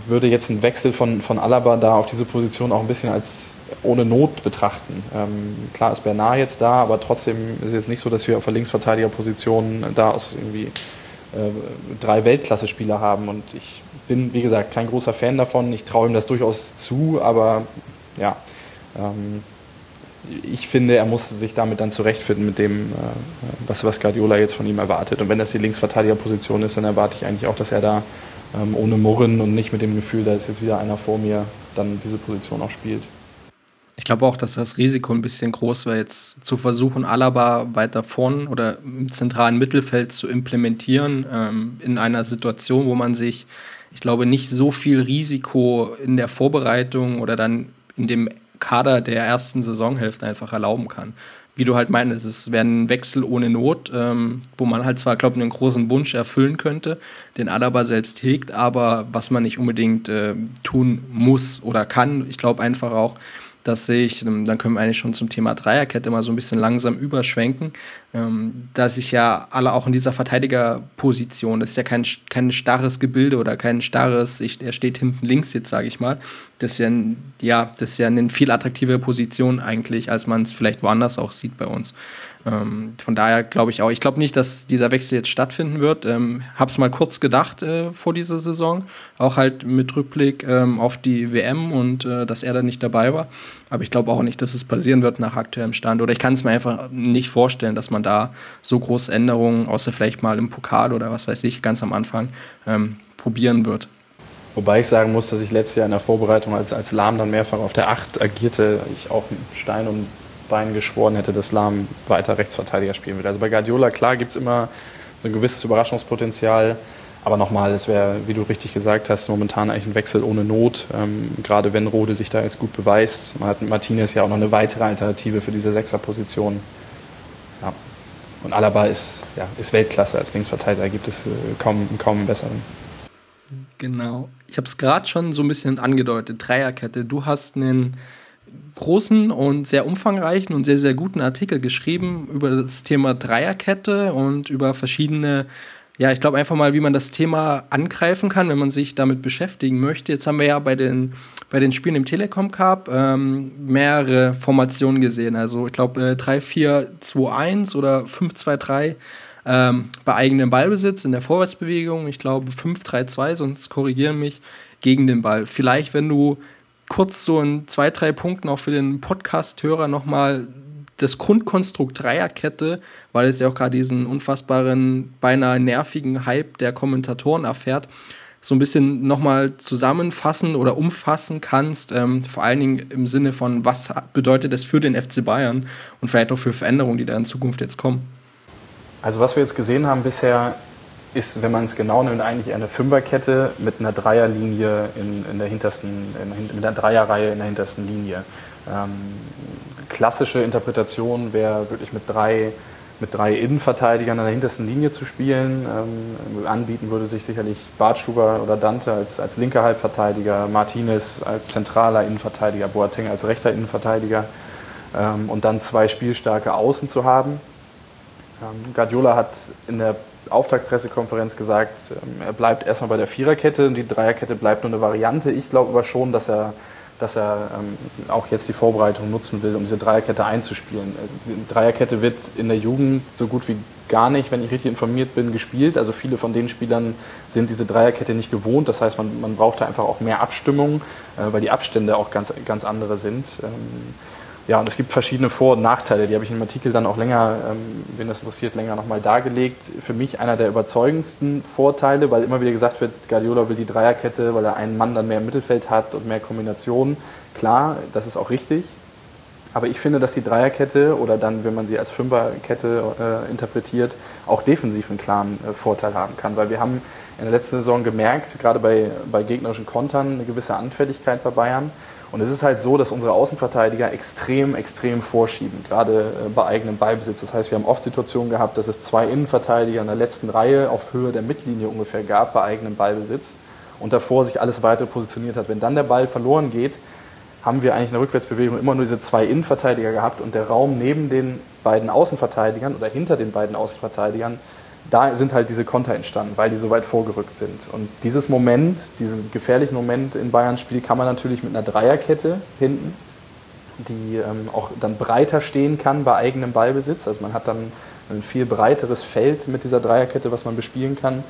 würde jetzt einen Wechsel von, von Alaba da auf diese Position auch ein bisschen als ohne Not betrachten. Ähm, klar ist Bernard jetzt da, aber trotzdem ist es jetzt nicht so, dass wir auf der Linksverteidigerposition da aus irgendwie äh, drei Weltklasse-Spieler haben. Und ich bin, wie gesagt, kein großer Fan davon. Ich traue ihm das durchaus zu, aber ja, ähm, ich finde, er muss sich damit dann zurechtfinden mit dem, äh, was, was Guardiola jetzt von ihm erwartet. Und wenn das die Linksverteidigerposition ist, dann erwarte ich eigentlich auch, dass er da ähm, ohne Murren und nicht mit dem Gefühl, da ist jetzt wieder einer vor mir, dann diese Position auch spielt. Ich glaube auch, dass das Risiko ein bisschen groß war, jetzt zu versuchen, Alaba weiter vorn oder im zentralen Mittelfeld zu implementieren, ähm, in einer Situation, wo man sich, ich glaube, nicht so viel Risiko in der Vorbereitung oder dann in dem Kader der ersten Saisonhälfte einfach erlauben kann. Wie du halt meinst, es wäre ein Wechsel ohne Not, ähm, wo man halt zwar, glaube ich, einen großen Wunsch erfüllen könnte, den Alaba selbst hegt, aber was man nicht unbedingt äh, tun muss oder kann. Ich glaube einfach auch, dass sich, ähm, dann können wir eigentlich schon zum Thema Dreierkette mal so ein bisschen langsam überschwenken, ähm, dass sich ja alle auch in dieser Verteidigerposition, das ist ja kein, kein starres Gebilde oder kein starres, ich, er steht hinten links jetzt, sage ich mal, das ist ja, ja, das ist ja eine viel attraktivere Position eigentlich, als man es vielleicht woanders auch sieht bei uns. Ähm, von daher glaube ich auch, ich glaube nicht, dass dieser Wechsel jetzt stattfinden wird. Ähm, Habe es mal kurz gedacht äh, vor dieser Saison, auch halt mit Rückblick ähm, auf die WM und äh, dass er da nicht dabei war. Aber ich glaube auch nicht, dass es passieren wird nach aktuellem Stand. Oder ich kann es mir einfach nicht vorstellen, dass man da so große Änderungen, außer vielleicht mal im Pokal oder was weiß ich, ganz am Anfang ähm, probieren wird. Wobei ich sagen muss, dass ich letztes Jahr in der Vorbereitung als, als Lahm dann mehrfach auf der 8 agierte, ich auch Stein und Bein geschworen hätte, dass Lahm weiter Rechtsverteidiger spielen wird. Also bei Guardiola, klar, gibt es immer so ein gewisses Überraschungspotenzial. Aber nochmal, es wäre, wie du richtig gesagt hast, momentan eigentlich ein Wechsel ohne Not. Ähm, gerade wenn Rode sich da jetzt gut beweist. Man hat Martinez ja auch noch eine weitere Alternative für diese Sechserposition. Ja. Und Alaba ist, ja, ist Weltklasse als Linksverteidiger, gibt es äh, kaum, kaum einen besseren. Genau. Ich habe es gerade schon so ein bisschen angedeutet. Dreierkette. Du hast einen großen und sehr umfangreichen und sehr, sehr guten Artikel geschrieben über das Thema Dreierkette und über verschiedene, ja, ich glaube einfach mal, wie man das Thema angreifen kann, wenn man sich damit beschäftigen möchte. Jetzt haben wir ja bei den, bei den Spielen im Telekom Cup ähm, mehrere Formationen gesehen. Also ich glaube äh, 3-4-2-1 oder 5-2-3 ähm, bei eigenem Ballbesitz in der Vorwärtsbewegung. Ich glaube 5-3-2, sonst korrigieren mich gegen den Ball. Vielleicht, wenn du kurz so in zwei, drei Punkten auch für den Podcast-Hörer nochmal das Grundkonstrukt Dreierkette, weil es ja auch gerade diesen unfassbaren, beinahe nervigen Hype der Kommentatoren erfährt, so ein bisschen nochmal zusammenfassen oder umfassen kannst, ähm, vor allen Dingen im Sinne von, was bedeutet es für den FC Bayern und vielleicht auch für Veränderungen, die da in Zukunft jetzt kommen. Also was wir jetzt gesehen haben bisher, ist, wenn man es genau nimmt, eigentlich eine Fünferkette mit einer Dreierlinie in, in der hintersten, in, mit einer Dreierreihe in der hintersten Linie. Ähm, klassische Interpretation wäre wirklich mit drei, mit drei Innenverteidigern an der hintersten Linie zu spielen. Ähm, anbieten würde sich sicherlich Bartstuber oder Dante als, als linker Halbverteidiger, Martinez als zentraler Innenverteidiger, Boateng als rechter Innenverteidiger ähm, und dann zwei spielstarke Außen zu haben. Ähm, Guardiola hat in der Auftaktpressekonferenz gesagt, ähm, er bleibt erstmal bei der Viererkette und die Dreierkette bleibt nur eine Variante. Ich glaube aber schon, dass er, dass er ähm, auch jetzt die Vorbereitung nutzen will, um diese Dreierkette einzuspielen. Also die Dreierkette wird in der Jugend so gut wie gar nicht, wenn ich richtig informiert bin, gespielt. Also viele von den Spielern sind diese Dreierkette nicht gewohnt. Das heißt, man, man braucht da einfach auch mehr Abstimmung, äh, weil die Abstände auch ganz, ganz andere sind. Ja, und es gibt verschiedene Vor- und Nachteile, die habe ich im Artikel dann auch länger, ähm, wenn das interessiert, länger nochmal dargelegt. Für mich einer der überzeugendsten Vorteile, weil immer wieder gesagt wird, Guardiola will die Dreierkette, weil er einen Mann dann mehr im Mittelfeld hat und mehr Kombinationen. Klar, das ist auch richtig. Aber ich finde, dass die Dreierkette oder dann, wenn man sie als Fünferkette äh, interpretiert, auch defensiv einen klaren äh, Vorteil haben kann. Weil wir haben in der letzten Saison gemerkt, gerade bei, bei gegnerischen Kontern, eine gewisse Anfälligkeit bei Bayern. Und es ist halt so, dass unsere Außenverteidiger extrem, extrem vorschieben, gerade äh, bei eigenem Beibesitz. Das heißt, wir haben oft Situationen gehabt, dass es zwei Innenverteidiger in der letzten Reihe auf Höhe der Mittellinie ungefähr gab bei eigenem Ballbesitz und davor sich alles weiter positioniert hat. Wenn dann der Ball verloren geht, haben wir eigentlich in der Rückwärtsbewegung immer nur diese zwei Innenverteidiger gehabt und der Raum neben den beiden Außenverteidigern oder hinter den beiden Außenverteidigern da sind halt diese Konter entstanden, weil die so weit vorgerückt sind. Und dieses Moment, diesen gefährlichen Moment in Bayerns Spiel kann man natürlich mit einer Dreierkette hinten, die ähm, auch dann breiter stehen kann bei eigenem Ballbesitz. Also man hat dann ein viel breiteres Feld mit dieser Dreierkette, was man bespielen kann,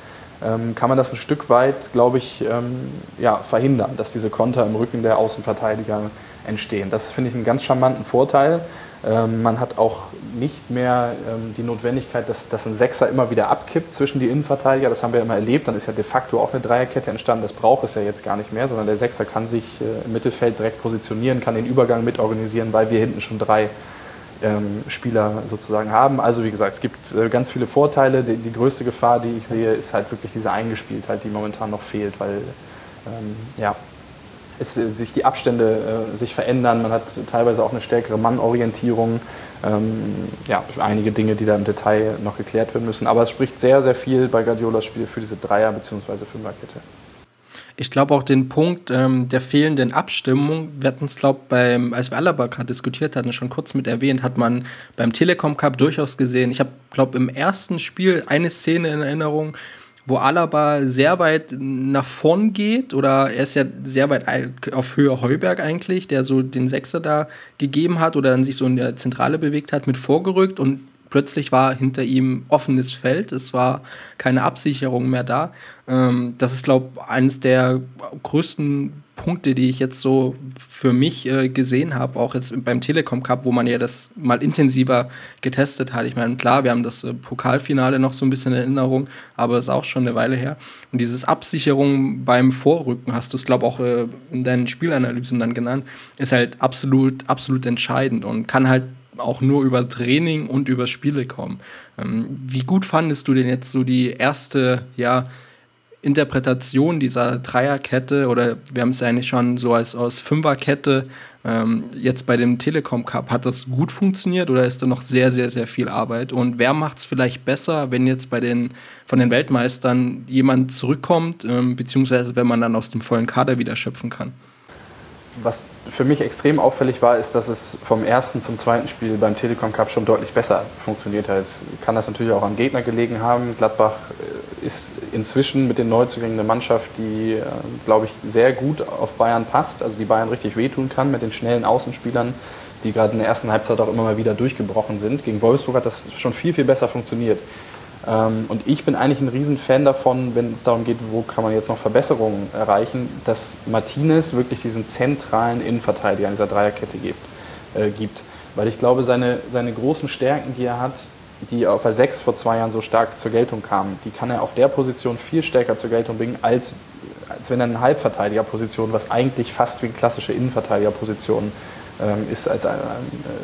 ähm, kann man das ein Stück weit, glaube ich, ähm, ja, verhindern, dass diese Konter im Rücken der Außenverteidiger entstehen. Das finde ich einen ganz charmanten Vorteil. Ähm, man hat auch nicht mehr ähm, die Notwendigkeit, dass, dass ein Sechser immer wieder abkippt zwischen die Innenverteidiger. Das haben wir immer erlebt. Dann ist ja de facto auch eine Dreierkette entstanden. Das braucht es ja jetzt gar nicht mehr, sondern der Sechser kann sich äh, im Mittelfeld direkt positionieren, kann den Übergang mitorganisieren, weil wir hinten schon drei ähm, Spieler sozusagen haben. Also wie gesagt, es gibt äh, ganz viele Vorteile. Die, die, größte Gefahr, die ich sehe, ist halt wirklich diese Eingespieltheit, die momentan noch fehlt, weil ähm, ja, es, äh, sich die Abstände äh, sich verändern. Man hat teilweise auch eine stärkere Mannorientierung. Ähm, ja, einige Dinge, die da im Detail noch geklärt werden müssen. Aber es spricht sehr, sehr viel bei Guardiolas Spiel für diese Dreier- bzw. Fünferkette. Ich glaube auch den Punkt ähm, der fehlenden Abstimmung, wir hatten es, glaube beim, als wir Alaba gerade diskutiert hatten, schon kurz mit erwähnt, hat man beim Telekom Cup durchaus gesehen. Ich habe, glaube im ersten Spiel eine Szene in Erinnerung, wo Alaba sehr weit nach vorn geht oder er ist ja sehr weit auf Höhe Heuberg eigentlich, der so den Sechser da gegeben hat oder dann sich so in der Zentrale bewegt hat, mit vorgerückt und plötzlich war hinter ihm offenes Feld, es war keine Absicherung mehr da. Ähm, das ist, glaube ich, eines der größten Punkte, die ich jetzt so für mich äh, gesehen habe, auch jetzt beim Telekom Cup, wo man ja das mal intensiver getestet hat. Ich meine, klar, wir haben das äh, Pokalfinale noch so ein bisschen in Erinnerung, aber es ist auch schon eine Weile her. Und dieses Absicherung beim Vorrücken, hast du es, glaube ich, auch äh, in deinen Spielanalysen dann genannt, ist halt absolut, absolut entscheidend und kann halt auch nur über Training und über Spiele kommen. Ähm, wie gut fandest du denn jetzt so die erste, ja, Interpretation dieser Dreierkette oder wir haben es eigentlich schon so als aus Fünferkette ähm, jetzt bei dem Telekom Cup. Hat das gut funktioniert oder ist da noch sehr, sehr, sehr viel Arbeit? Und wer macht es vielleicht besser, wenn jetzt bei den von den Weltmeistern jemand zurückkommt, ähm, beziehungsweise wenn man dann aus dem vollen Kader wieder schöpfen kann? Was für mich extrem auffällig war, ist, dass es vom ersten zum zweiten Spiel beim Telekom Cup schon deutlich besser funktioniert hat. Jetzt kann das natürlich auch am Gegner gelegen haben. Gladbach äh, ist inzwischen mit den Neuzugängen eine Mannschaft, die, äh, glaube ich, sehr gut auf Bayern passt, also die Bayern richtig wehtun kann mit den schnellen Außenspielern, die gerade in der ersten Halbzeit auch immer mal wieder durchgebrochen sind. Gegen Wolfsburg hat das schon viel, viel besser funktioniert. Ähm, und ich bin eigentlich ein Riesenfan davon, wenn es darum geht, wo kann man jetzt noch Verbesserungen erreichen, dass Martinez wirklich diesen zentralen Innenverteidiger in dieser Dreierkette gibt. Äh, gibt. Weil ich glaube, seine, seine großen Stärken, die er hat, die auf der 6 vor zwei Jahren so stark zur Geltung kamen, die kann er auf der Position viel stärker zur Geltung bringen, als, als wenn er eine Halbverteidigerposition, was eigentlich fast wie eine klassische Innenverteidigerposition ähm, ist als, äh,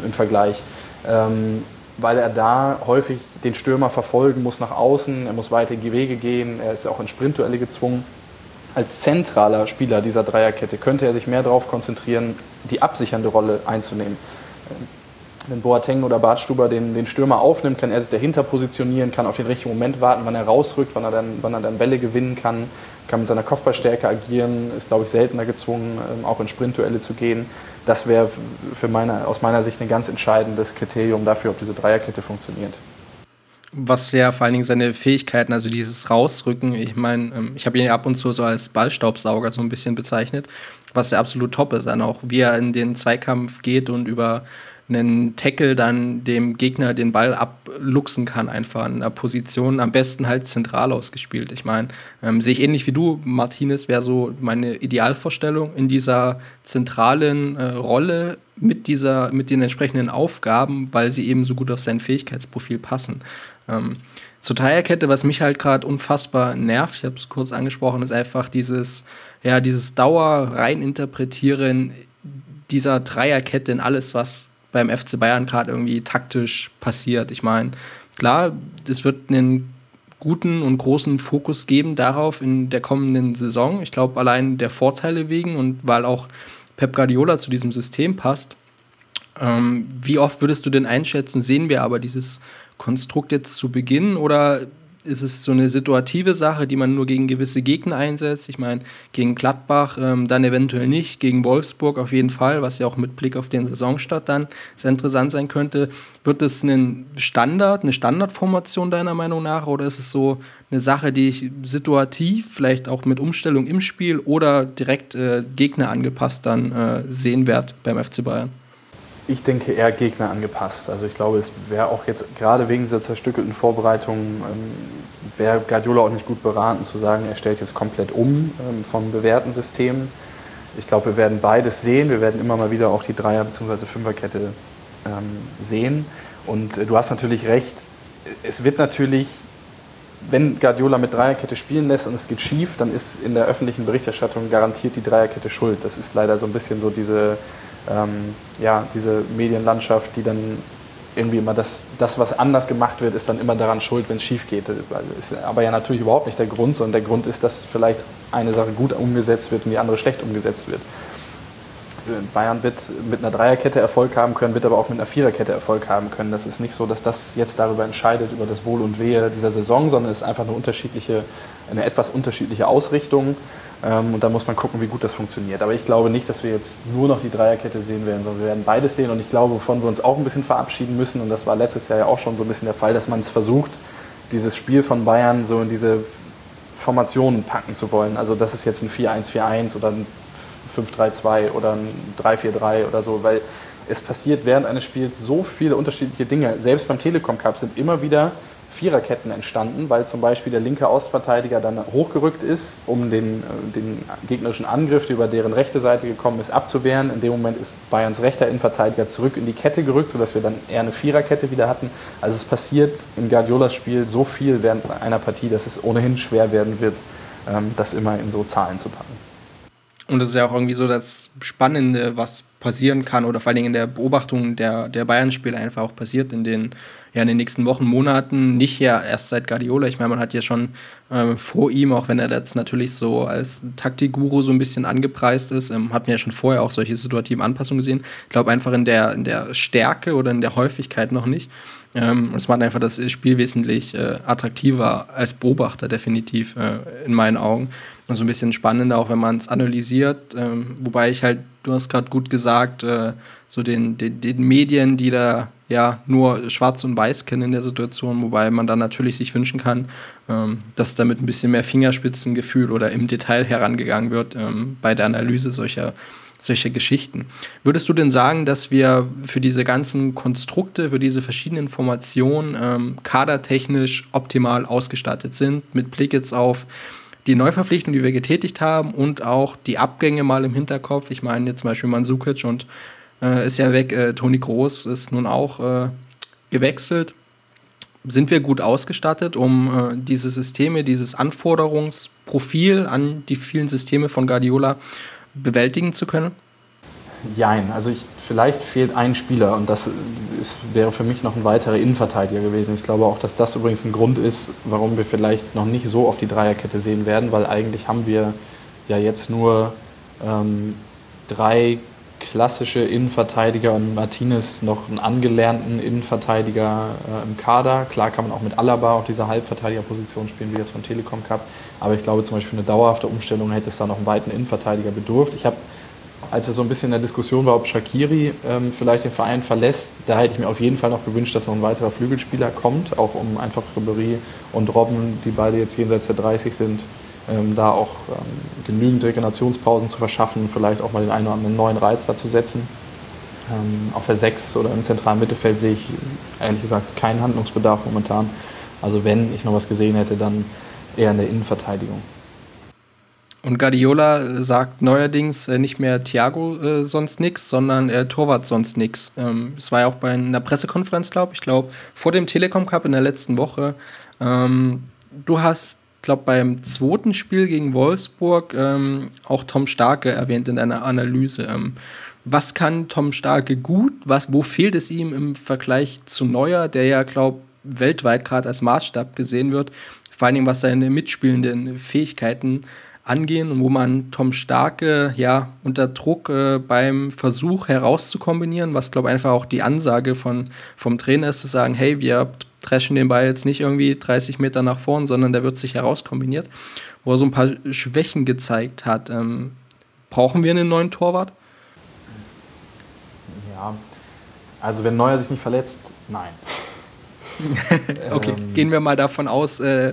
im Vergleich. Ähm, weil er da häufig den Stürmer verfolgen muss nach außen, er muss weite Wege gehen, er ist auch in Sprintduelle gezwungen. Als zentraler Spieler dieser Dreierkette könnte er sich mehr darauf konzentrieren, die absichernde Rolle einzunehmen. Wenn Boateng oder Bartstuber den, den Stürmer aufnimmt, kann er sich dahinter positionieren, kann auf den richtigen Moment warten, wann er rausrückt, wann er dann, wann er dann Bälle gewinnen kann, kann mit seiner Kopfballstärke agieren, ist, glaube ich, seltener gezwungen, ähm, auch in Sprintduelle zu gehen das wäre meine, aus meiner Sicht ein ganz entscheidendes Kriterium dafür, ob diese Dreierkette funktioniert. Was ja vor allen Dingen seine Fähigkeiten, also dieses Rausrücken, ich meine, ähm, ich habe ihn ja ab und zu so als Ballstaubsauger so ein bisschen bezeichnet, was ja absolut top ist, dann auch wie er in den Zweikampf geht und über einen Tackle dann dem Gegner den Ball abluchsen kann, einfach in einer Position, am besten halt zentral ausgespielt. Ich meine, ähm, sehe ich ähnlich wie du, Martinez wäre so meine Idealvorstellung in dieser zentralen äh, Rolle mit, dieser, mit den entsprechenden Aufgaben, weil sie eben so gut auf sein Fähigkeitsprofil passen. Ähm, zur Dreierkette, was mich halt gerade unfassbar nervt, ich habe es kurz angesprochen, ist einfach dieses, ja, dieses Dauer reininterpretieren dieser Dreierkette in alles, was beim FC Bayern gerade irgendwie taktisch passiert. Ich meine, klar, es wird einen guten und großen Fokus geben darauf in der kommenden Saison. Ich glaube, allein der Vorteile wegen und weil auch Pep Guardiola zu diesem System passt. Ähm, wie oft würdest du denn einschätzen, sehen wir aber dieses Konstrukt jetzt zu Beginn oder ist es so eine situative Sache, die man nur gegen gewisse Gegner einsetzt. Ich meine, gegen Gladbach ähm, dann eventuell nicht, gegen Wolfsburg auf jeden Fall, was ja auch mit Blick auf den Saisonstart dann sehr interessant sein könnte. Wird es ein Standard, eine Standardformation deiner Meinung nach oder ist es so eine Sache, die ich situativ, vielleicht auch mit Umstellung im Spiel oder direkt äh, Gegner angepasst dann äh, sehen werde beim FC Bayern? Ich denke eher Gegner angepasst. Also ich glaube, es wäre auch jetzt gerade wegen dieser zerstückelten Vorbereitung, ähm, wäre Guardiola auch nicht gut beraten zu sagen, er stellt jetzt komplett um ähm, vom bewährten System. Ich glaube, wir werden beides sehen. Wir werden immer mal wieder auch die Dreier- bzw. Fünferkette ähm, sehen. Und äh, du hast natürlich recht, es wird natürlich, wenn Guardiola mit Dreierkette spielen lässt und es geht schief, dann ist in der öffentlichen Berichterstattung garantiert die Dreierkette schuld. Das ist leider so ein bisschen so diese ähm, ja, diese Medienlandschaft, die dann irgendwie immer das, das, was anders gemacht wird, ist dann immer daran schuld, wenn es schief geht. Ist aber ja natürlich überhaupt nicht der Grund, sondern der Grund ist, dass vielleicht eine Sache gut umgesetzt wird und die andere schlecht umgesetzt wird. Bayern wird mit einer Dreierkette Erfolg haben können, wird aber auch mit einer Viererkette Erfolg haben können. Das ist nicht so, dass das jetzt darüber entscheidet, über das Wohl und Wehe dieser Saison, sondern es ist einfach eine unterschiedliche, eine etwas unterschiedliche Ausrichtung. Ähm, und da muss man gucken, wie gut das funktioniert. Aber ich glaube nicht, dass wir jetzt nur noch die Dreierkette sehen werden, sondern wir werden beides sehen. Und ich glaube, wovon wir uns auch ein bisschen verabschieden müssen, und das war letztes Jahr ja auch schon so ein bisschen der Fall, dass man es versucht, dieses Spiel von Bayern so in diese Formationen packen zu wollen. Also das ist jetzt ein 4-1-4-1 oder ein 5-3-2 oder ein 3-4-3 oder so, weil es passiert während eines Spiels so viele unterschiedliche Dinge. Selbst beim Telekom Cup sind immer wieder Viererketten entstanden, weil zum Beispiel der linke Außenverteidiger dann hochgerückt ist, um den, äh, den gegnerischen Angriff, der über deren rechte Seite gekommen ist, abzuwehren. In dem Moment ist Bayerns rechter Innenverteidiger zurück in die Kette gerückt, sodass wir dann eher eine Viererkette wieder hatten. Also es passiert im Guardiolas Spiel so viel während einer Partie, dass es ohnehin schwer werden wird, ähm, das immer in so Zahlen zu packen. Und das ist ja auch irgendwie so das Spannende, was passieren kann oder vor allen Dingen in der Beobachtung der, der Bayern-Spiele einfach auch passiert in den, ja, in den nächsten Wochen, Monaten. Nicht ja erst seit Guardiola. Ich meine, man hat ja schon ähm, vor ihm, auch wenn er jetzt natürlich so als Taktikguru so ein bisschen angepreist ist, ähm, hat man ja schon vorher auch solche situativen Anpassungen gesehen. Ich glaube einfach in der, in der Stärke oder in der Häufigkeit noch nicht. Ähm, es macht einfach das Spiel wesentlich äh, attraktiver als Beobachter, definitiv, äh, in meinen Augen. Und so ein bisschen spannender, auch wenn man es analysiert. Ähm, wobei ich halt, du hast gerade gut gesagt, äh, so den, den, den, Medien, die da ja nur schwarz und weiß kennen in der Situation, wobei man dann natürlich sich wünschen kann, ähm, dass damit ein bisschen mehr Fingerspitzengefühl oder im Detail herangegangen wird ähm, bei der Analyse solcher solche Geschichten. Würdest du denn sagen, dass wir für diese ganzen Konstrukte, für diese verschiedenen Formationen ähm, kadertechnisch optimal ausgestattet sind, mit Blick jetzt auf die Neuverpflichtung, die wir getätigt haben und auch die Abgänge mal im Hinterkopf? Ich meine jetzt zum Beispiel Mansukic und äh, ist ja weg, äh, Toni Groß ist nun auch äh, gewechselt. Sind wir gut ausgestattet, um äh, diese Systeme, dieses Anforderungsprofil an die vielen Systeme von Guardiola bewältigen zu können? Jein, also ich, vielleicht fehlt ein Spieler und das ist, wäre für mich noch ein weiterer Innenverteidiger gewesen. Ich glaube auch, dass das übrigens ein Grund ist, warum wir vielleicht noch nicht so auf die Dreierkette sehen werden, weil eigentlich haben wir ja jetzt nur ähm, drei klassische Innenverteidiger und Martinez noch einen angelernten Innenverteidiger äh, im Kader. Klar kann man auch mit Alaba auf dieser Halbverteidigerposition spielen, wie jetzt vom Telekom Cup. Aber ich glaube zum Beispiel für eine dauerhafte Umstellung hätte es da noch einen weiten Innenverteidiger bedurft. Ich habe, als es so ein bisschen in der Diskussion war, ob Shakiri ähm, vielleicht den Verein verlässt, da hätte ich mir auf jeden Fall noch gewünscht, dass noch ein weiterer Flügelspieler kommt, auch um einfach Ribéry und Robben, die beide jetzt jenseits der 30 sind, ähm, da auch ähm, genügend Regenerationspausen zu verschaffen, vielleicht auch mal den einen oder anderen neuen Reiz dazu setzen. Ähm, auf der 6 oder im zentralen Mittelfeld sehe ich ehrlich gesagt keinen Handlungsbedarf momentan. Also wenn ich noch was gesehen hätte, dann eher in der Innenverteidigung. Und Guardiola sagt neuerdings äh, nicht mehr Thiago äh, sonst nix, sondern äh, Torwart sonst nix. Ähm, es war ja auch bei einer Pressekonferenz, glaube ich, glaube vor dem Telekom Cup in der letzten Woche. Ähm, du hast glaube, beim zweiten Spiel gegen Wolfsburg ähm, auch Tom Starke erwähnt in deiner Analyse. Ähm, was kann Tom Starke gut? Was, wo fehlt es ihm im Vergleich zu Neuer, der ja, glaube weltweit gerade als Maßstab gesehen wird, vor allen Dingen was seine mitspielenden Fähigkeiten angehen und wo man Tom Starke ja unter Druck äh, beim Versuch herauszukombinieren, was glaube einfach auch die Ansage von, vom Trainer ist, zu sagen, hey, wir dreschen den Ball jetzt nicht irgendwie 30 Meter nach vorn, sondern der wird sich herauskombiniert, wo er so ein paar Schwächen gezeigt hat. Ähm, brauchen wir einen neuen Torwart? Ja, also wenn Neuer sich nicht verletzt, nein. okay, ähm, gehen wir mal davon aus, äh,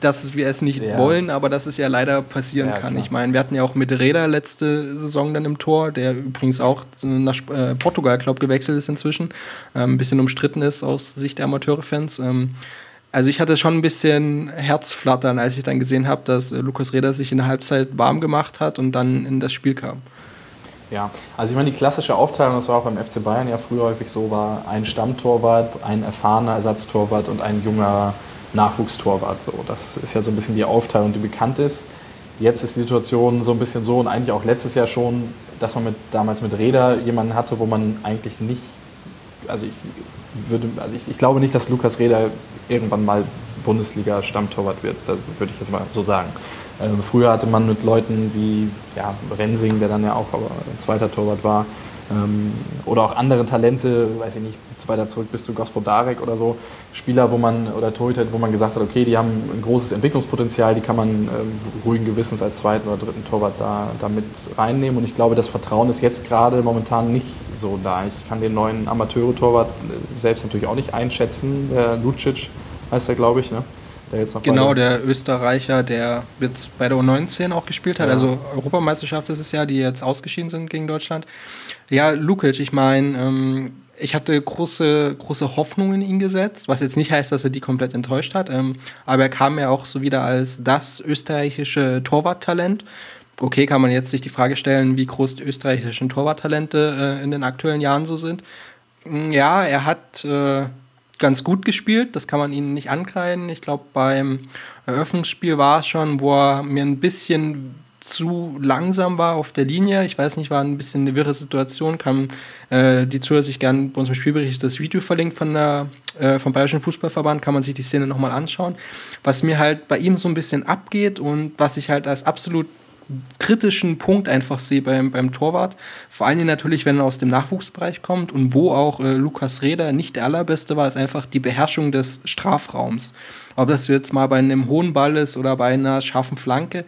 dass wir es nicht ja. wollen, aber dass es ja leider passieren ja, kann. Klar. Ich meine, wir hatten ja auch mit Reda letzte Saison dann im Tor, der übrigens auch nach äh, Portugal, glaube gewechselt ist inzwischen. Ähm, ein bisschen umstritten ist aus Sicht der Amateure-Fans. Ähm, also ich hatte schon ein bisschen Herzflattern, als ich dann gesehen habe, dass äh, Lukas Reda sich in der Halbzeit warm gemacht hat und dann in das Spiel kam. Ja, also ich meine, die klassische Aufteilung, das war auch beim FC Bayern ja früher häufig so, war ein Stammtorwart, ein erfahrener Ersatztorwart und ein junger Nachwuchstorwart. So, das ist ja so ein bisschen die Aufteilung, die bekannt ist. Jetzt ist die Situation so ein bisschen so und eigentlich auch letztes Jahr schon, dass man mit, damals mit Reda jemanden hatte, wo man eigentlich nicht, also ich würde, also ich, ich glaube nicht, dass Lukas Reda irgendwann mal Bundesliga-Stammtorwart wird, das würde ich jetzt mal so sagen. Ähm, früher hatte man mit Leuten wie ja, Rensing, der dann ja auch aber zweiter Torwart war, oder auch andere Talente, weiß ich nicht, weiter zurück bis zu Gospodarek oder so, Spieler, wo man, oder Torhüter, wo man gesagt hat, okay, die haben ein großes Entwicklungspotenzial, die kann man ähm, ruhigen Gewissens als zweiten oder dritten Torwart da, da mit reinnehmen. Und ich glaube, das Vertrauen ist jetzt gerade momentan nicht so da. Ich kann den neuen Amateure-Torwart äh, selbst natürlich auch nicht einschätzen. Der Lucic heißt er, glaube ich, ne? Der genau, der Österreicher, der jetzt bei der U19 auch gespielt hat, ja. also Europameisterschaft ist es ja, die jetzt ausgeschieden sind gegen Deutschland. Ja, Lukic, ich meine, ähm, ich hatte große, große Hoffnungen in ihn gesetzt, was jetzt nicht heißt, dass er die komplett enttäuscht hat. Ähm, aber er kam ja auch so wieder als das österreichische Torwarttalent. Okay, kann man jetzt sich die Frage stellen, wie groß die österreichischen Torwarttalente äh, in den aktuellen Jahren so sind. Mm, ja, er hat äh, ganz gut gespielt, das kann man ihnen nicht ankreiden. Ich glaube, beim Eröffnungsspiel war es schon, wo er mir ein bisschen zu langsam war auf der Linie. Ich weiß nicht, war ein bisschen eine wirre Situation. Kann äh, die Zuhörer sich gerne bei unserem Spielbericht das Video verlinkt von der, äh, vom Bayerischen Fußballverband, kann man sich die Szene nochmal anschauen. Was mir halt bei ihm so ein bisschen abgeht und was ich halt als absolut kritischen Punkt einfach sehe beim, beim Torwart. Vor allen Dingen natürlich, wenn er aus dem Nachwuchsbereich kommt und wo auch äh, Lukas Reda nicht der allerbeste war, ist einfach die Beherrschung des Strafraums. Ob das jetzt mal bei einem hohen Ball ist oder bei einer scharfen Flanke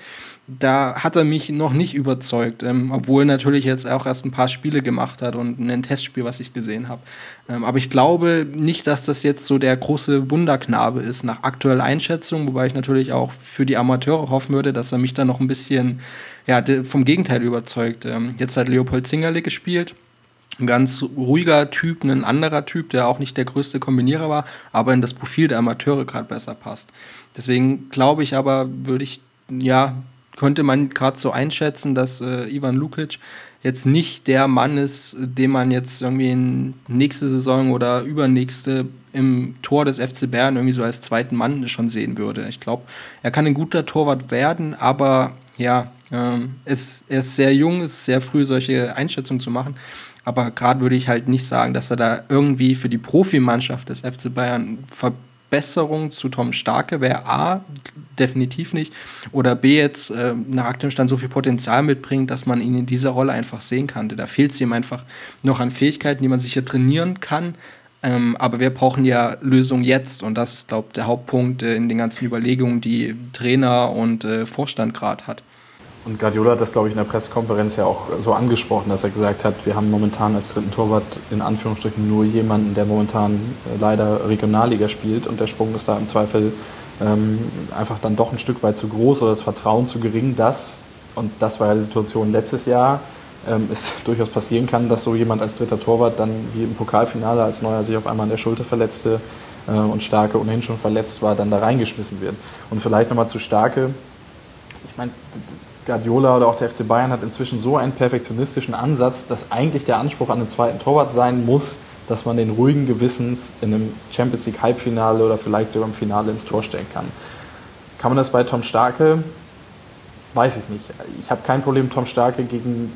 da hat er mich noch nicht überzeugt, ähm, obwohl natürlich jetzt auch erst ein paar Spiele gemacht hat und ein Testspiel, was ich gesehen habe. Ähm, aber ich glaube nicht, dass das jetzt so der große Wunderknabe ist nach aktueller Einschätzung, wobei ich natürlich auch für die Amateure hoffen würde, dass er mich dann noch ein bisschen ja, vom Gegenteil überzeugt. Ähm, jetzt hat Leopold Zingerle gespielt. Ein ganz ruhiger Typ, ein anderer Typ, der auch nicht der größte Kombinierer war, aber in das Profil der Amateure gerade besser passt. Deswegen glaube ich aber, würde ich ja könnte man gerade so einschätzen, dass äh, Ivan Lukic jetzt nicht der Mann ist, den man jetzt irgendwie in nächste Saison oder übernächste im Tor des FC Bayern irgendwie so als zweiten Mann schon sehen würde. Ich glaube, er kann ein guter Torwart werden, aber ja, ähm, ist, er ist sehr jung, ist sehr früh solche Einschätzungen zu machen. Aber gerade würde ich halt nicht sagen, dass er da irgendwie für die Profimannschaft des FC Bayern ver Besserung zu Tom Starke wäre A, definitiv nicht, oder B, jetzt äh, nach aktuellem Stand so viel Potenzial mitbringt, dass man ihn in dieser Rolle einfach sehen kann. Da fehlt es ihm einfach noch an Fähigkeiten, die man sicher trainieren kann. Ähm, aber wir brauchen ja Lösungen jetzt und das ist, glaube ich, der Hauptpunkt äh, in den ganzen Überlegungen, die Trainer und äh, Vorstand gerade hat. Und Guardiola hat das, glaube ich, in der Pressekonferenz ja auch so angesprochen, dass er gesagt hat, wir haben momentan als dritten Torwart in Anführungsstrichen nur jemanden, der momentan äh, leider Regionalliga spielt und der Sprung ist da im Zweifel ähm, einfach dann doch ein Stück weit zu groß oder das Vertrauen zu gering, dass, und das war ja die Situation letztes Jahr, ähm, es durchaus passieren kann, dass so jemand als dritter Torwart dann wie im Pokalfinale als Neuer sich auf einmal an der Schulter verletzte äh, und Starke ohnehin schon verletzt war, dann da reingeschmissen wird. Und vielleicht nochmal zu Starke, ich meine, Guardiola oder auch der FC Bayern hat inzwischen so einen perfektionistischen Ansatz, dass eigentlich der Anspruch an den zweiten Torwart sein muss, dass man den ruhigen Gewissens in einem Champions League Halbfinale oder vielleicht sogar im Finale ins Tor stellen kann. Kann man das bei Tom Starke? Weiß ich nicht. Ich habe kein Problem, Tom Starke gegen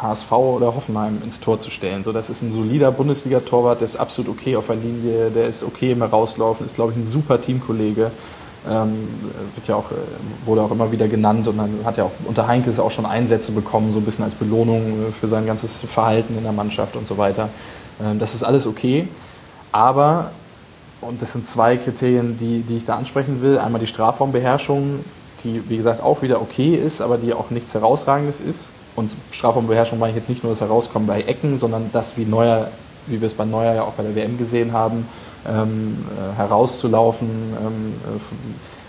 HSV oder Hoffenheim ins Tor zu stellen. So, das ist ein solider Bundesliga-Torwart, der ist absolut okay auf der Linie, der ist okay im Herauslaufen, ist, glaube ich, ein super Teamkollege. Ähm, wird ja auch, äh, wurde auch immer wieder genannt und dann hat ja auch unter Heinkes auch schon Einsätze bekommen, so ein bisschen als Belohnung äh, für sein ganzes Verhalten in der Mannschaft und so weiter. Ähm, das ist alles okay, aber, und das sind zwei Kriterien, die, die ich da ansprechen will, einmal die Strafraumbeherrschung, die wie gesagt auch wieder okay ist, aber die auch nichts Herausragendes ist. Und Strafraumbeherrschung meine ich jetzt nicht nur das Herauskommen bei Ecken, sondern das, wie Neuer, wie wir es bei Neuer ja auch bei der WM gesehen haben, ähm, äh, herauszulaufen, ähm, äh,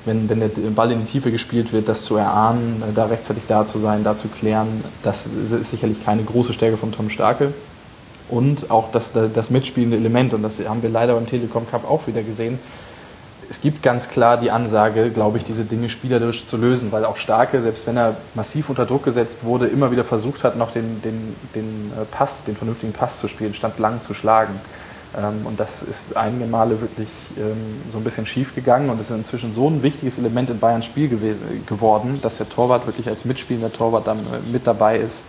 wenn, wenn der Ball in die Tiefe gespielt wird, das zu erahnen, da rechtzeitig da zu sein, da zu klären, das ist sicherlich keine große Stärke von Tom Starke. Und auch das, das mitspielende Element, und das haben wir leider beim Telekom Cup auch wieder gesehen, es gibt ganz klar die Ansage, glaube ich, diese Dinge spielerisch zu lösen, weil auch Starke, selbst wenn er massiv unter Druck gesetzt wurde, immer wieder versucht hat, noch den, den, den äh, Pass, den vernünftigen Pass zu spielen, statt lang zu schlagen. Ähm, und das ist einige Male wirklich ähm, so ein bisschen schief gegangen und ist inzwischen so ein wichtiges Element in Bayerns Spiel geworden, dass der Torwart wirklich als mitspielender Torwart dann äh, mit dabei ist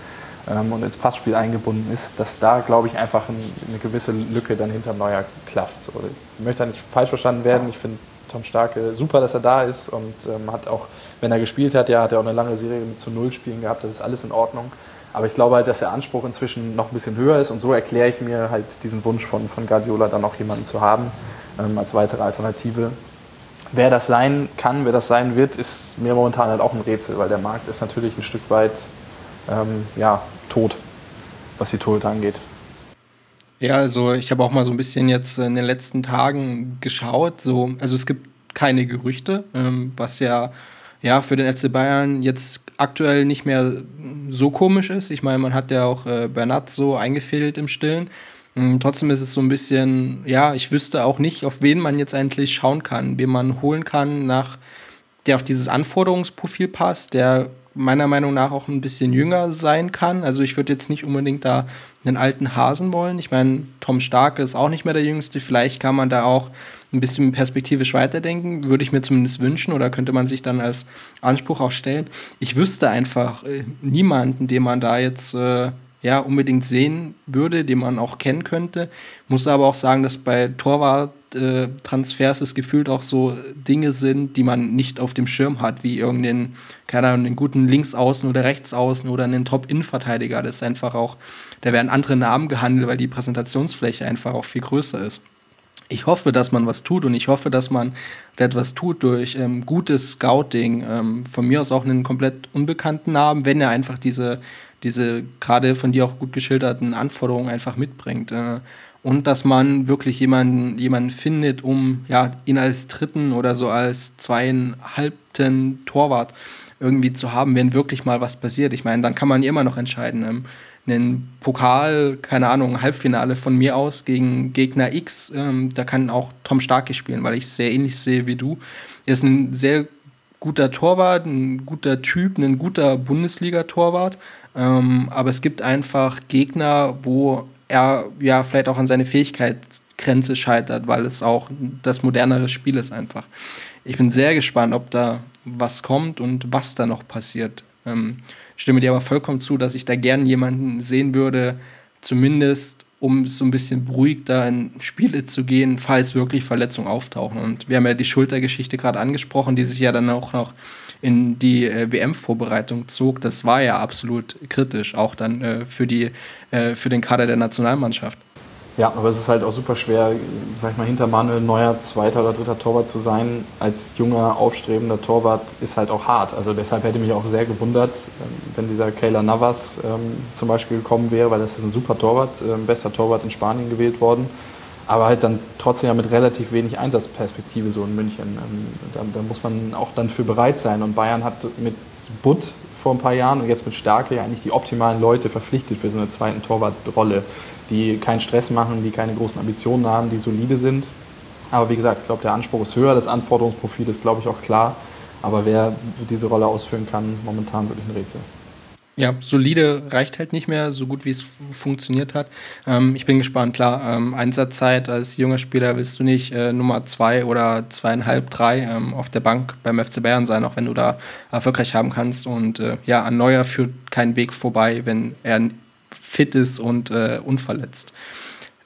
ähm, und ins Passspiel eingebunden ist, dass da, glaube ich, einfach eine gewisse Lücke dann hinter Neuer klafft. ich möchte da nicht falsch verstanden werden. Ich finde Tom Starke super, dass er da ist und hat auch, wenn er gespielt hat, ja, hat er auch eine lange Serie mit zu Null Spielen gehabt, das ist alles in Ordnung. Aber ich glaube halt, dass der Anspruch inzwischen noch ein bisschen höher ist und so erkläre ich mir halt diesen Wunsch von, von Guardiola dann auch jemanden zu haben ähm, als weitere Alternative. Wer das sein kann, wer das sein wird, ist mir momentan halt auch ein Rätsel, weil der Markt ist natürlich ein Stück weit ähm, ja, tot, was die Torhüter angeht. Ja, also ich habe auch mal so ein bisschen jetzt in den letzten Tagen geschaut. So, also es gibt keine Gerüchte, ähm, was ja, ja für den FC Bayern jetzt aktuell nicht mehr so komisch ist. Ich meine, man hat ja auch äh, Bernat so eingefädelt im Stillen. Ähm, trotzdem ist es so ein bisschen, ja, ich wüsste auch nicht, auf wen man jetzt eigentlich schauen kann, wen man holen kann, nach, der auf dieses Anforderungsprofil passt, der meiner Meinung nach auch ein bisschen jünger sein kann. Also ich würde jetzt nicht unbedingt da einen alten Hasen wollen. Ich meine, Tom Starke ist auch nicht mehr der Jüngste. Vielleicht kann man da auch ein bisschen perspektivisch weiterdenken. Würde ich mir zumindest wünschen oder könnte man sich dann als Anspruch auch stellen. Ich wüsste einfach äh, niemanden, den man da jetzt äh, ja, unbedingt sehen würde, den man auch kennen könnte. Muss aber auch sagen, dass bei Torwart-Transfers es gefühlt auch so Dinge sind, die man nicht auf dem Schirm hat, wie irgendeinen, keine Ahnung, einen guten Linksaußen oder Rechtsaußen oder einen Top-In-Verteidiger. Das ist einfach auch, da werden andere Namen gehandelt, weil die Präsentationsfläche einfach auch viel größer ist ich hoffe, dass man was tut und ich hoffe, dass man etwas tut durch ähm, gutes Scouting. Ähm, von mir aus auch einen komplett unbekannten Namen, wenn er einfach diese, diese gerade von dir auch gut geschilderten Anforderungen einfach mitbringt. Äh, und dass man wirklich jemanden, jemanden findet, um ja, ihn als dritten oder so als zweieinhalbten Torwart irgendwie zu haben, wenn wirklich mal was passiert. Ich meine, dann kann man immer noch entscheiden. Ähm, einen Pokal, keine Ahnung, Halbfinale von mir aus gegen Gegner X, ähm, da kann auch Tom Starke spielen, weil ich es sehr ähnlich sehe wie du. Er ist ein sehr guter Torwart, ein guter Typ, ein guter Bundesliga-Torwart. Ähm, aber es gibt einfach Gegner, wo er ja vielleicht auch an seine Fähigkeitsgrenze scheitert, weil es auch das modernere Spiel ist einfach. Ich bin sehr gespannt, ob da was kommt und was da noch passiert. Ähm, stimme dir aber vollkommen zu, dass ich da gern jemanden sehen würde, zumindest um so ein bisschen beruhigter in Spiele zu gehen, falls wirklich Verletzungen auftauchen. Und wir haben ja die Schultergeschichte gerade angesprochen, die sich ja dann auch noch in die äh, WM-Vorbereitung zog. Das war ja absolut kritisch, auch dann äh, für, die, äh, für den Kader der Nationalmannschaft. Ja, aber es ist halt auch super schwer, sag ich mal, hinter Manuel Neuer zweiter oder dritter Torwart zu sein. Als junger, aufstrebender Torwart ist halt auch hart. Also deshalb hätte mich auch sehr gewundert, ähm, wenn dieser Kayla Navas ähm, zum Beispiel gekommen wäre, weil das ist ein super Torwart, äh, bester Torwart in Spanien gewählt worden. Aber halt dann trotzdem ja mit relativ wenig Einsatzperspektive so in München. Ähm, da, da, muss man auch dann für bereit sein. Und Bayern hat mit Butt vor ein paar Jahren und jetzt mit Starke ja eigentlich die optimalen Leute verpflichtet für so eine zweite Torwartrolle die keinen Stress machen, die keine großen Ambitionen haben, die solide sind. Aber wie gesagt, ich glaube, der Anspruch ist höher, das Anforderungsprofil ist, glaube ich, auch klar. Aber wer diese Rolle ausführen kann, momentan wirklich ein Rätsel. Ja, solide reicht halt nicht mehr, so gut wie es funktioniert hat. Ähm, ich bin gespannt, klar. Ähm, Einsatzzeit als junger Spieler willst du nicht äh, Nummer zwei oder zweieinhalb, drei ähm, auf der Bank beim FC Bayern sein, auch wenn du da erfolgreich haben kannst. Und äh, ja, an Neuer führt kein Weg vorbei, wenn er fit ist und äh, unverletzt.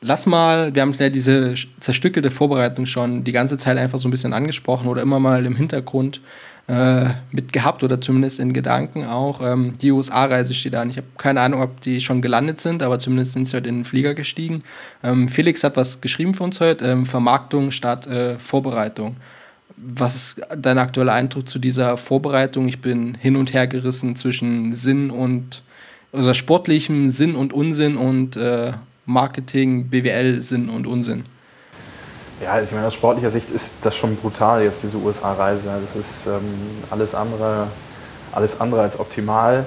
Lass mal, wir haben ja diese zerstückelte Vorbereitung schon die ganze Zeit einfach so ein bisschen angesprochen oder immer mal im Hintergrund äh, mit gehabt oder zumindest in Gedanken auch. Ähm, die USA-Reise steht an. Ich habe keine Ahnung, ob die schon gelandet sind, aber zumindest sind sie heute in den Flieger gestiegen. Ähm, Felix hat was geschrieben für uns heute: ähm, Vermarktung statt äh, Vorbereitung. Was ist dein aktueller Eindruck zu dieser Vorbereitung? Ich bin hin und her gerissen zwischen Sinn und also sportlichem Sinn und Unsinn und äh, Marketing, BWL Sinn und Unsinn? Ja, also ich meine, aus sportlicher Sicht ist das schon brutal, jetzt diese USA-Reise. Das ist ähm, alles, andere, alles andere als optimal.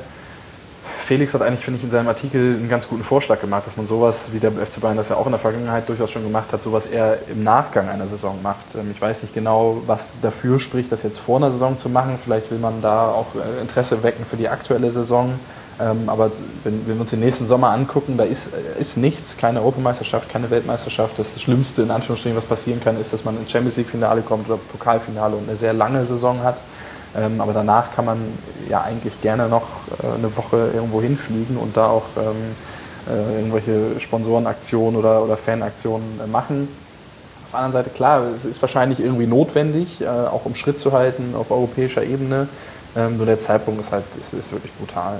Felix hat eigentlich, finde ich, in seinem Artikel einen ganz guten Vorschlag gemacht, dass man sowas, wie der FC Bayern das ja auch in der Vergangenheit durchaus schon gemacht hat, sowas eher im Nachgang einer Saison macht. Ähm, ich weiß nicht genau, was dafür spricht, das jetzt vor einer Saison zu machen. Vielleicht will man da auch äh, Interesse wecken für die aktuelle Saison. Ähm, aber wenn, wenn, wir uns den nächsten Sommer angucken, da ist, ist nichts, keine Europameisterschaft, keine Weltmeisterschaft. Das Schlimmste, in Anführungsstrichen, was passieren kann, ist, dass man ins Champions League-Finale kommt oder Pokalfinale und eine sehr lange Saison hat. Ähm, aber danach kann man ja eigentlich gerne noch äh, eine Woche irgendwo hinfliegen und da auch ähm, äh, irgendwelche Sponsorenaktionen oder, oder Fanaktionen äh, machen. Auf der anderen Seite, klar, es ist wahrscheinlich irgendwie notwendig, äh, auch um Schritt zu halten auf europäischer Ebene. Ähm, nur der Zeitpunkt ist halt ist, ist wirklich brutal.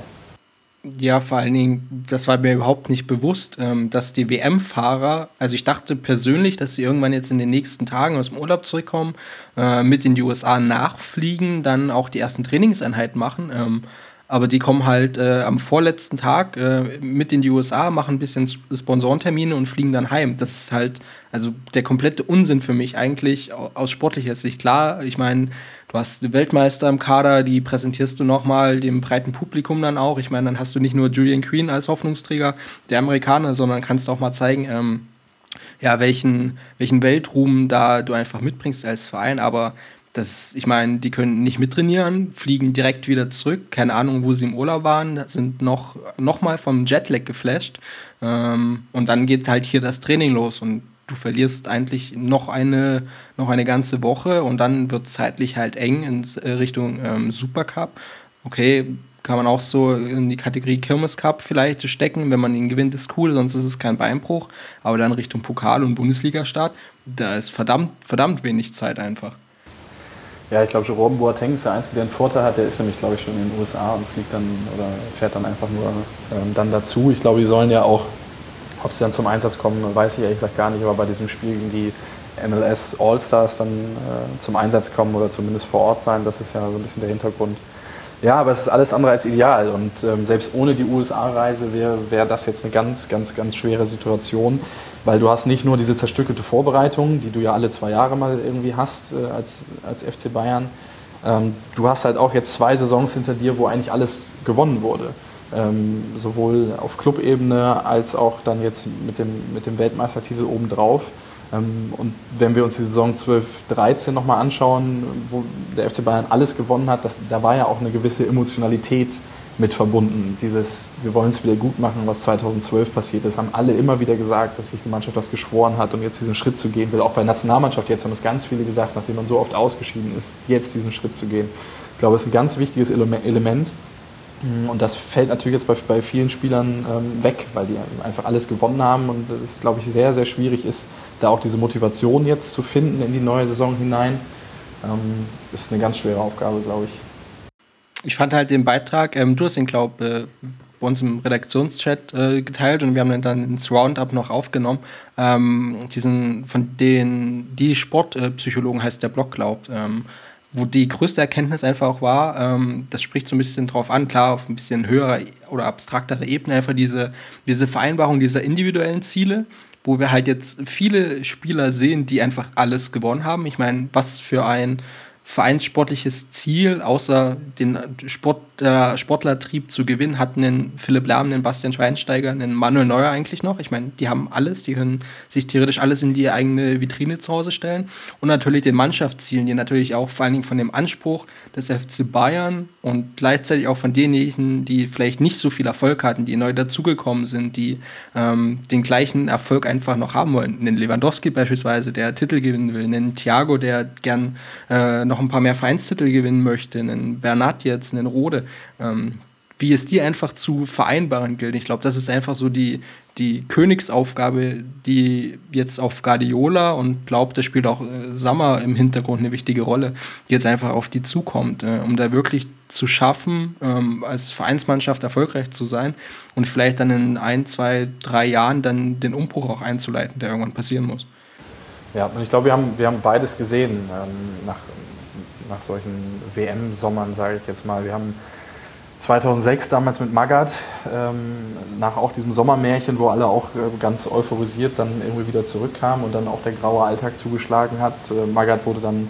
Ja, vor allen Dingen, das war mir überhaupt nicht bewusst, ähm, dass die WM-Fahrer, also ich dachte persönlich, dass sie irgendwann jetzt in den nächsten Tagen aus dem Urlaub zurückkommen, äh, mit in die USA nachfliegen, dann auch die ersten Trainingseinheiten machen. Ähm, aber die kommen halt äh, am vorletzten Tag äh, mit in die USA, machen ein bisschen Sponsorentermine und fliegen dann heim. Das ist halt also der komplette Unsinn für mich eigentlich aus sportlicher Sicht. Klar, ich meine, du hast Weltmeister im Kader, die präsentierst du nochmal dem breiten Publikum dann auch. Ich meine, dann hast du nicht nur Julian Queen als Hoffnungsträger der Amerikaner, sondern kannst auch mal zeigen, ähm, ja, welchen, welchen Weltruhm da du einfach mitbringst als Verein. Aber das, ich meine, die können nicht mittrainieren, fliegen direkt wieder zurück. Keine Ahnung, wo sie im Urlaub waren, sind noch, noch mal vom Jetlag geflasht. Ähm, und dann geht halt hier das Training los und du verlierst eigentlich noch eine, noch eine ganze Woche und dann wird zeitlich halt eng in äh, Richtung ähm, Supercup. Okay, kann man auch so in die Kategorie Kirmes Cup vielleicht stecken. Wenn man ihn gewinnt, ist cool, sonst ist es kein Beinbruch. Aber dann Richtung Pokal und Bundesliga-Start, da ist verdammt, verdammt wenig Zeit einfach. Ja, ich glaube, Jerome Boateng ist der Einzige, der einen Vorteil hat. Der ist nämlich, glaube ich, schon in den USA und fliegt dann oder fährt dann einfach nur ähm, dann dazu. Ich glaube, die sollen ja auch, ob sie dann zum Einsatz kommen, weiß ich ehrlich gesagt gar nicht, aber bei diesem Spiel gegen die MLS All-Stars dann äh, zum Einsatz kommen oder zumindest vor Ort sein, das ist ja so ein bisschen der Hintergrund. Ja, aber es ist alles andere als ideal und ähm, selbst ohne die USA-Reise wäre wär das jetzt eine ganz, ganz, ganz schwere Situation weil du hast nicht nur diese zerstückelte Vorbereitung, die du ja alle zwei Jahre mal irgendwie hast äh, als, als FC Bayern. Ähm, du hast halt auch jetzt zwei Saisons hinter dir, wo eigentlich alles gewonnen wurde. Ähm, sowohl auf Clubebene als auch dann jetzt mit dem, mit dem Weltmeistertitel obendrauf. Ähm, und wenn wir uns die Saison 12, 13 nochmal anschauen, wo der FC Bayern alles gewonnen hat, das, da war ja auch eine gewisse Emotionalität mit verbunden. Dieses, wir wollen es wieder gut machen, was 2012 passiert ist, haben alle immer wieder gesagt, dass sich die Mannschaft das geschworen hat und jetzt diesen Schritt zu gehen will. Auch bei der Nationalmannschaft, jetzt haben es ganz viele gesagt, nachdem man so oft ausgeschieden ist, jetzt diesen Schritt zu gehen. Ich glaube, es ist ein ganz wichtiges Element. Und das fällt natürlich jetzt bei, bei vielen Spielern ähm, weg, weil die einfach alles gewonnen haben und es, glaube ich, sehr, sehr schwierig ist, da auch diese Motivation jetzt zu finden in die neue Saison hinein. Ähm, ist eine ganz schwere Aufgabe, glaube ich ich fand halt den Beitrag, ähm, du hast ihn, glaube äh, bei uns im Redaktionschat äh, geteilt und wir haben dann ins Roundup noch aufgenommen. Ähm, diesen, von den, die Sportpsychologen heißt der Blog, glaubt. Wo die größte Erkenntnis einfach auch war, ähm, das spricht so ein bisschen drauf an, klar, auf ein bisschen höherer oder abstraktere Ebene, einfach diese, diese Vereinbarung dieser individuellen Ziele, wo wir halt jetzt viele Spieler sehen, die einfach alles gewonnen haben. Ich meine, was für ein vereinssportliches Ziel, außer den Sport, äh, Sportlertrieb zu gewinnen, hatten einen Philipp Lahm, einen Bastian Schweinsteiger, einen Manuel Neuer eigentlich noch. Ich meine, die haben alles, die können sich theoretisch alles in die eigene Vitrine zu Hause stellen. Und natürlich den Mannschaftszielen, die natürlich auch vor allen Dingen von dem Anspruch des FC Bayern und gleichzeitig auch von denjenigen, die vielleicht nicht so viel Erfolg hatten, die neu dazugekommen sind, die ähm, den gleichen Erfolg einfach noch haben wollen. Einen Lewandowski beispielsweise, der Titel gewinnen will, einen Thiago, der gern äh, noch noch ein paar mehr Vereinstitel gewinnen möchte, einen Bernat jetzt, einen Rode, ähm, wie es dir einfach zu vereinbaren gilt. Ich glaube, das ist einfach so die, die Königsaufgabe, die jetzt auf Guardiola und glaubt, da spielt auch äh, Sammer im Hintergrund eine wichtige Rolle, die jetzt einfach auf die zukommt, äh, um da wirklich zu schaffen, ähm, als Vereinsmannschaft erfolgreich zu sein und vielleicht dann in ein, zwei, drei Jahren dann den Umbruch auch einzuleiten, der irgendwann passieren muss. Ja, und ich glaube, wir haben, wir haben beides gesehen ähm, nach, nach solchen WM-Sommern, sage ich jetzt mal. Wir haben 2006 damals mit Magath, ähm, nach auch diesem Sommermärchen, wo alle auch äh, ganz euphorisiert dann irgendwie wieder zurückkamen und dann auch der graue Alltag zugeschlagen hat. Äh, Magath wurde dann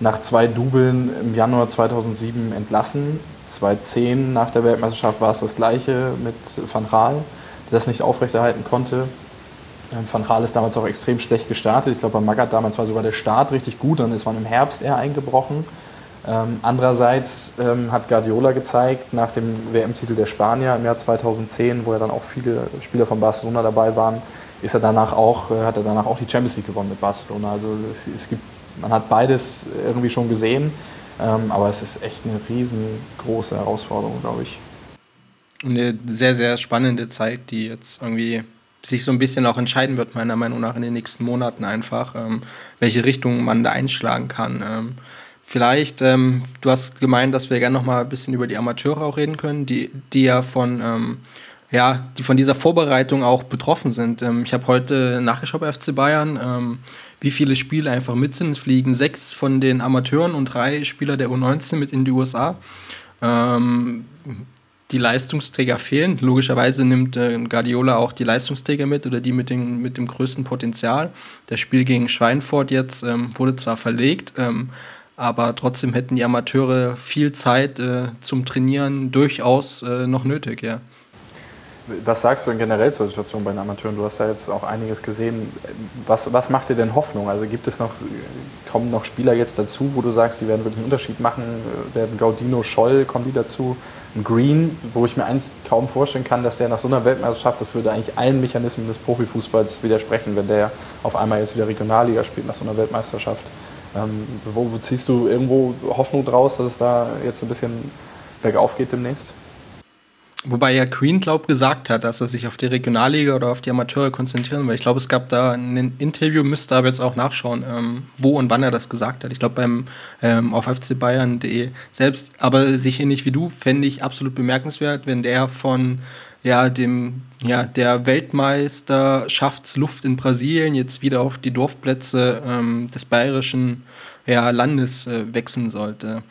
nach zwei Dubeln im Januar 2007 entlassen. 2010 nach der Weltmeisterschaft war es das gleiche mit Van Raal, der das nicht aufrechterhalten konnte. Ähm, Van Raal ist damals auch extrem schlecht gestartet. Ich glaube, bei Magath damals war sogar der Start richtig gut, dann ist man im Herbst eher eingebrochen. Ähm, andererseits ähm, hat Guardiola gezeigt, nach dem WM-Titel der Spanier im Jahr 2010, wo ja dann auch viele Spieler von Barcelona dabei waren, ist er danach auch, äh, hat er danach auch die Champions League gewonnen mit Barcelona. Also es, es gibt, man hat beides irgendwie schon gesehen, ähm, aber es ist echt eine riesengroße Herausforderung, glaube ich. Eine sehr, sehr spannende Zeit, die jetzt irgendwie sich so ein bisschen auch entscheiden wird, meiner Meinung nach, in den nächsten Monaten einfach, ähm, welche Richtung man da einschlagen kann. Vielleicht, ähm, du hast gemeint, dass wir gerne noch mal ein bisschen über die Amateure auch reden können, die, die ja von, ähm, ja, die von dieser Vorbereitung auch betroffen sind. Ähm, ich habe heute nachgeschaut bei FC Bayern, ähm, wie viele Spiele einfach mit sind. Es fliegen sechs von den Amateuren und drei Spieler der U19 mit in die USA. Ähm, die Leistungsträger fehlen. Logischerweise nimmt äh, Guardiola auch die Leistungsträger mit oder die mit, den, mit dem größten Potenzial. Das Spiel gegen Schweinfurt jetzt ähm, wurde zwar verlegt, aber trotzdem hätten die Amateure viel Zeit äh, zum Trainieren durchaus äh, noch nötig, ja. Was sagst du denn generell zur Situation bei den Amateuren? Du hast ja jetzt auch einiges gesehen. Was, was macht dir denn Hoffnung? Also gibt es noch, kommen noch Spieler jetzt dazu, wo du sagst, die werden wirklich einen Unterschied machen? Werden Gaudino, Scholl, kommen die dazu? Ein Green, wo ich mir eigentlich kaum vorstellen kann, dass der nach so einer Weltmeisterschaft, das würde eigentlich allen Mechanismen des Profifußballs widersprechen, wenn der auf einmal jetzt wieder Regionalliga spielt nach so einer Weltmeisterschaft. Ähm, wo, wo, ziehst du irgendwo Hoffnung draus, dass es da jetzt ein bisschen bergauf geht demnächst? Wobei ja Queen, glaube gesagt hat, dass er sich auf die Regionalliga oder auf die Amateure konzentrieren will. Ich glaube, es gab da ein Interview, müsste aber jetzt auch nachschauen, ähm, wo und wann er das gesagt hat. Ich glaube, beim ähm, auf fcbayern.de selbst. Aber sich ähnlich wie du, fände ich absolut bemerkenswert, wenn der von ja, dem, ja, der Weltmeisterschaftsluft in Brasilien jetzt wieder auf die Dorfplätze ähm, des bayerischen ja, Landes äh, wechseln sollte.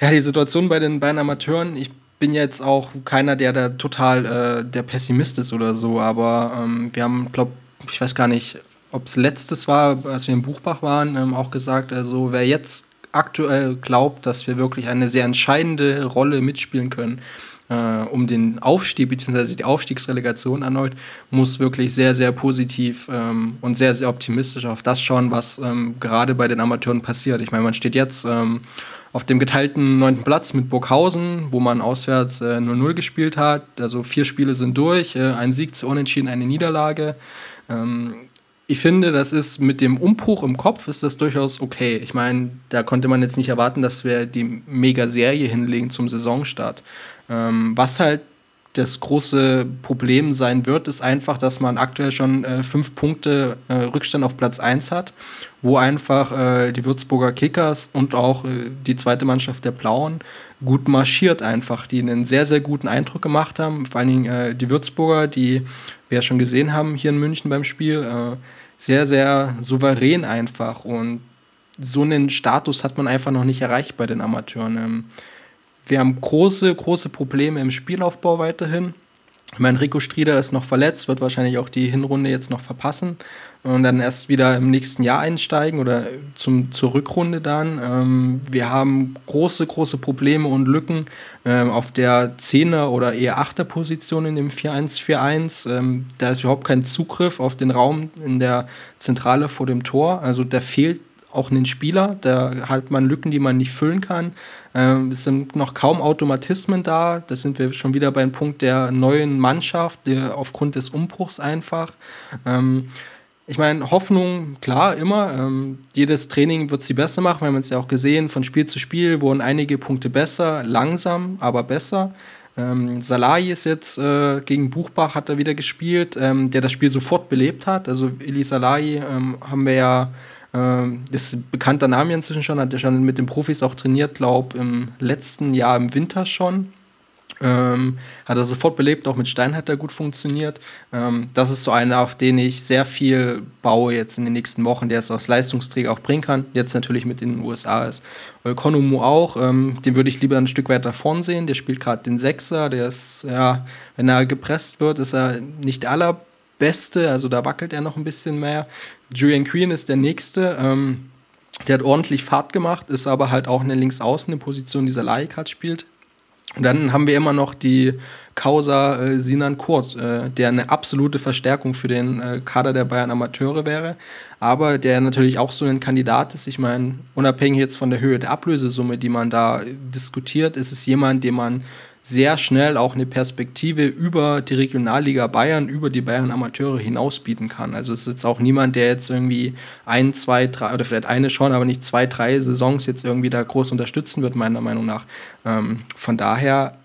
Ja, die Situation bei den beiden Amateuren, ich bin jetzt auch keiner, der da total äh, der Pessimist ist oder so, aber ähm, wir haben, glaube ich, weiß gar nicht, ob es letztes war, als wir im Buchbach waren, ähm, auch gesagt, also wer jetzt aktuell glaubt, dass wir wirklich eine sehr entscheidende Rolle mitspielen können, äh, um den Aufstieg bzw. die Aufstiegsrelegation erneut, muss wirklich sehr, sehr positiv ähm, und sehr, sehr optimistisch auf das schauen, was ähm, gerade bei den Amateuren passiert. Ich meine, man steht jetzt ähm, auf dem geteilten neunten Platz mit Burghausen, wo man auswärts 0-0 äh, gespielt hat. Also vier Spiele sind durch, äh, ein Sieg zu Unentschieden, eine Niederlage. Ähm, ich finde, das ist mit dem Umbruch im Kopf ist das durchaus okay. Ich meine, da konnte man jetzt nicht erwarten, dass wir die Mega-Serie hinlegen zum Saisonstart. Ähm, was halt das große Problem sein wird, ist einfach, dass man aktuell schon äh, fünf Punkte äh, Rückstand auf Platz 1 hat, wo einfach äh, die Würzburger Kickers und auch äh, die zweite Mannschaft der Blauen gut marschiert einfach, die einen sehr, sehr guten Eindruck gemacht haben. Vor allen Dingen äh, die Würzburger, die wir ja schon gesehen haben hier in München beim Spiel, äh, sehr, sehr souverän einfach und so einen Status hat man einfach noch nicht erreicht bei den Amateuren. Ähm, wir haben große, große Probleme im Spielaufbau weiterhin. Ich meine, Rico Strieder ist noch verletzt, wird wahrscheinlich auch die Hinrunde jetzt noch verpassen und dann erst wieder im nächsten Jahr einsteigen oder zum, zur Rückrunde dann. Ähm, wir haben große, große Probleme und Lücken ähm, auf der 10er oder eher 8er Position in dem 4-1-4-1. Ähm, da ist überhaupt kein Zugriff auf den Raum in der Zentrale vor dem Tor. Also da fehlt auch einen Spieler. Da hat man Lücken, die man nicht füllen kann. Ähm, es sind noch kaum Automatismen da. Da sind wir schon wieder beim Punkt der neuen Mannschaft, der, aufgrund des Umbruchs einfach. Ähm, ich meine, Hoffnung, klar, immer. Ähm, jedes Training wird sie besser machen. Wir haben es ja auch gesehen, von Spiel zu Spiel wurden einige Punkte besser, langsam, aber besser. Ähm, Salahi ist jetzt äh, gegen Buchbach, hat er wieder gespielt, ähm, der das Spiel sofort belebt hat. Also Eli Salahi ähm, haben wir ja ähm, das ist ein bekannter Name inzwischen schon, hat er schon mit den Profis auch trainiert, glaube im letzten Jahr im Winter schon. Ähm, hat er sofort belebt, auch mit Stein hat er gut funktioniert. Ähm, das ist so einer, auf den ich sehr viel baue jetzt in den nächsten Wochen, der es als Leistungsträger auch bringen kann. Jetzt natürlich mit den USA ist. Konomu auch, ähm, den würde ich lieber ein Stück weiter vorn sehen. Der spielt gerade den Sechser, der ist, ja, wenn er gepresst wird, ist er nicht der allerbeste, also da wackelt er noch ein bisschen mehr. Julian Queen ist der nächste. Ähm, der hat ordentlich Fahrt gemacht, ist aber halt auch eine Linksaußen, eine Position, die Salahikart spielt. Und dann haben wir immer noch die Causa äh, Sinan Kurt, äh, der eine absolute Verstärkung für den äh, Kader der Bayern Amateure wäre, aber der natürlich auch so ein Kandidat ist. Ich meine, unabhängig jetzt von der Höhe der Ablösesumme, die man da diskutiert, ist es jemand, den man sehr schnell auch eine Perspektive über die Regionalliga Bayern, über die Bayern Amateure hinaus bieten kann. Also es ist jetzt auch niemand, der jetzt irgendwie ein, zwei, drei, oder vielleicht eine schon, aber nicht zwei, drei Saisons jetzt irgendwie da groß unterstützen wird, meiner Meinung nach. Ähm, von daher,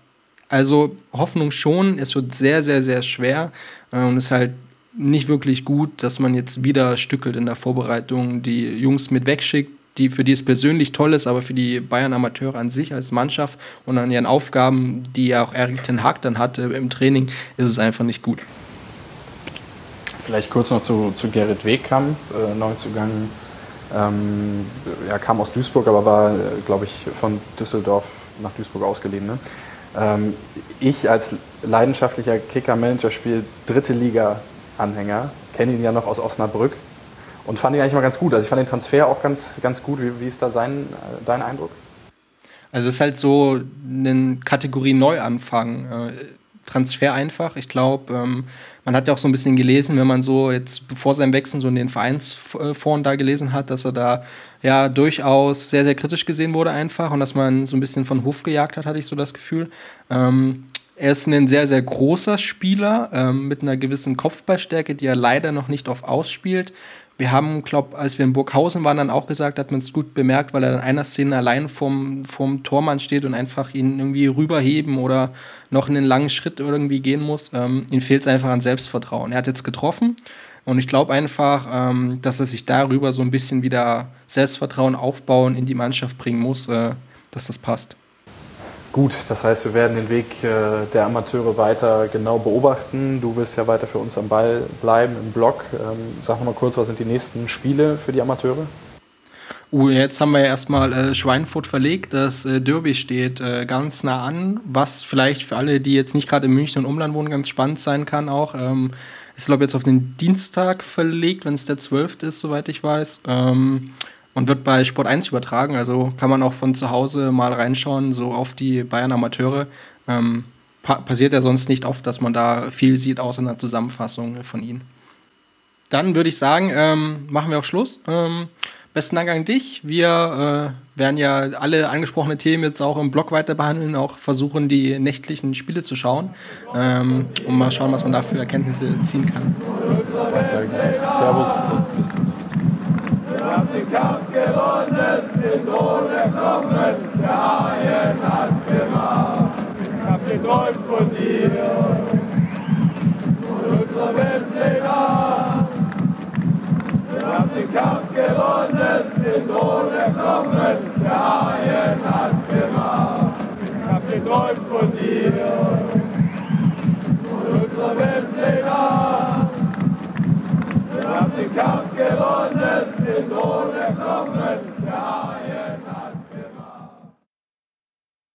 also Hoffnung schon, es wird sehr, sehr, sehr schwer äh, und es ist halt nicht wirklich gut, dass man jetzt wieder stückelt in der Vorbereitung, die Jungs mit wegschickt, die, für die es persönlich toll ist, aber für die Bayern Amateure an sich als Mannschaft und an ihren Aufgaben, die ja auch Erik Ten Hag dann hatte im Training, ist es einfach nicht gut. Vielleicht kurz noch zu, zu Gerrit Wegkamp, äh, Neuzugang. Ähm, er kam aus Duisburg, aber war, glaube ich, von Düsseldorf nach Duisburg ausgeliehen. Ne? Ähm, ich als leidenschaftlicher Kicker-Manager spiele dritte Liga-Anhänger, kenne ihn ja noch aus Osnabrück und fand ihn eigentlich mal ganz gut. Also ich fand den Transfer auch ganz, ganz gut. Wie, wie ist da sein, äh, dein Eindruck? Also es ist halt so eine Kategorie Neuanfang. Äh, Transfer einfach. Ich glaube, ähm, man hat ja auch so ein bisschen gelesen, wenn man so jetzt bevor seinem Wechsel so in den Vereinsforen da gelesen hat, dass er da ja durchaus sehr, sehr kritisch gesehen wurde einfach und dass man so ein bisschen von Hof gejagt hat, hatte ich so das Gefühl. Ähm, er ist ein sehr, sehr großer Spieler ähm, mit einer gewissen Kopfballstärke, die er leider noch nicht oft ausspielt. Wir haben, glaube als wir in Burghausen waren, dann auch gesagt, hat man es gut bemerkt, weil er in einer Szene allein vorm, vorm Tormann steht und einfach ihn irgendwie rüberheben oder noch einen langen Schritt irgendwie gehen muss. Ähm, ihm fehlt es einfach an Selbstvertrauen. Er hat jetzt getroffen und ich glaube einfach, ähm, dass er sich darüber so ein bisschen wieder Selbstvertrauen aufbauen in die Mannschaft bringen muss, äh, dass das passt. Gut, das heißt, wir werden den Weg äh, der Amateure weiter genau beobachten. Du wirst ja weiter für uns am Ball bleiben im Blog. Ähm, sag noch mal kurz, was sind die nächsten Spiele für die Amateure? Uh, jetzt haben wir ja erstmal äh, Schweinfurt verlegt. Das äh, Derby steht äh, ganz nah an, was vielleicht für alle, die jetzt nicht gerade in München und Umland wohnen, ganz spannend sein kann auch. Ähm, ist, glaube jetzt auf den Dienstag verlegt, wenn es der 12. ist, soweit ich weiß. Ähm, und wird bei Sport 1 übertragen. Also kann man auch von zu Hause mal reinschauen, so auf die Bayern Amateure. Ähm, pa passiert ja sonst nicht oft, dass man da viel sieht, außer einer Zusammenfassung von ihnen. Dann würde ich sagen, ähm, machen wir auch Schluss. Ähm, besten Dank an dich. Wir äh, werden ja alle angesprochene Themen jetzt auch im Blog weiter behandeln, auch versuchen, die nächtlichen Spiele zu schauen ähm, und mal schauen, was man da für Erkenntnisse ziehen kann. Dann sage ich Servus und bis den Kampf gewonnen, den Thron erklommen, der Haien hat's gemacht. Ich hab geträumt von dir, von unserer Weltpläne. Wir haben den Kampf gewonnen, den Thron erklommen, der Haien hat's gemacht. Ich hab geträumt von dir, von unserer Weltpläne. Wir haben den Kampf gewonnen, die ohne Kommen der Haie.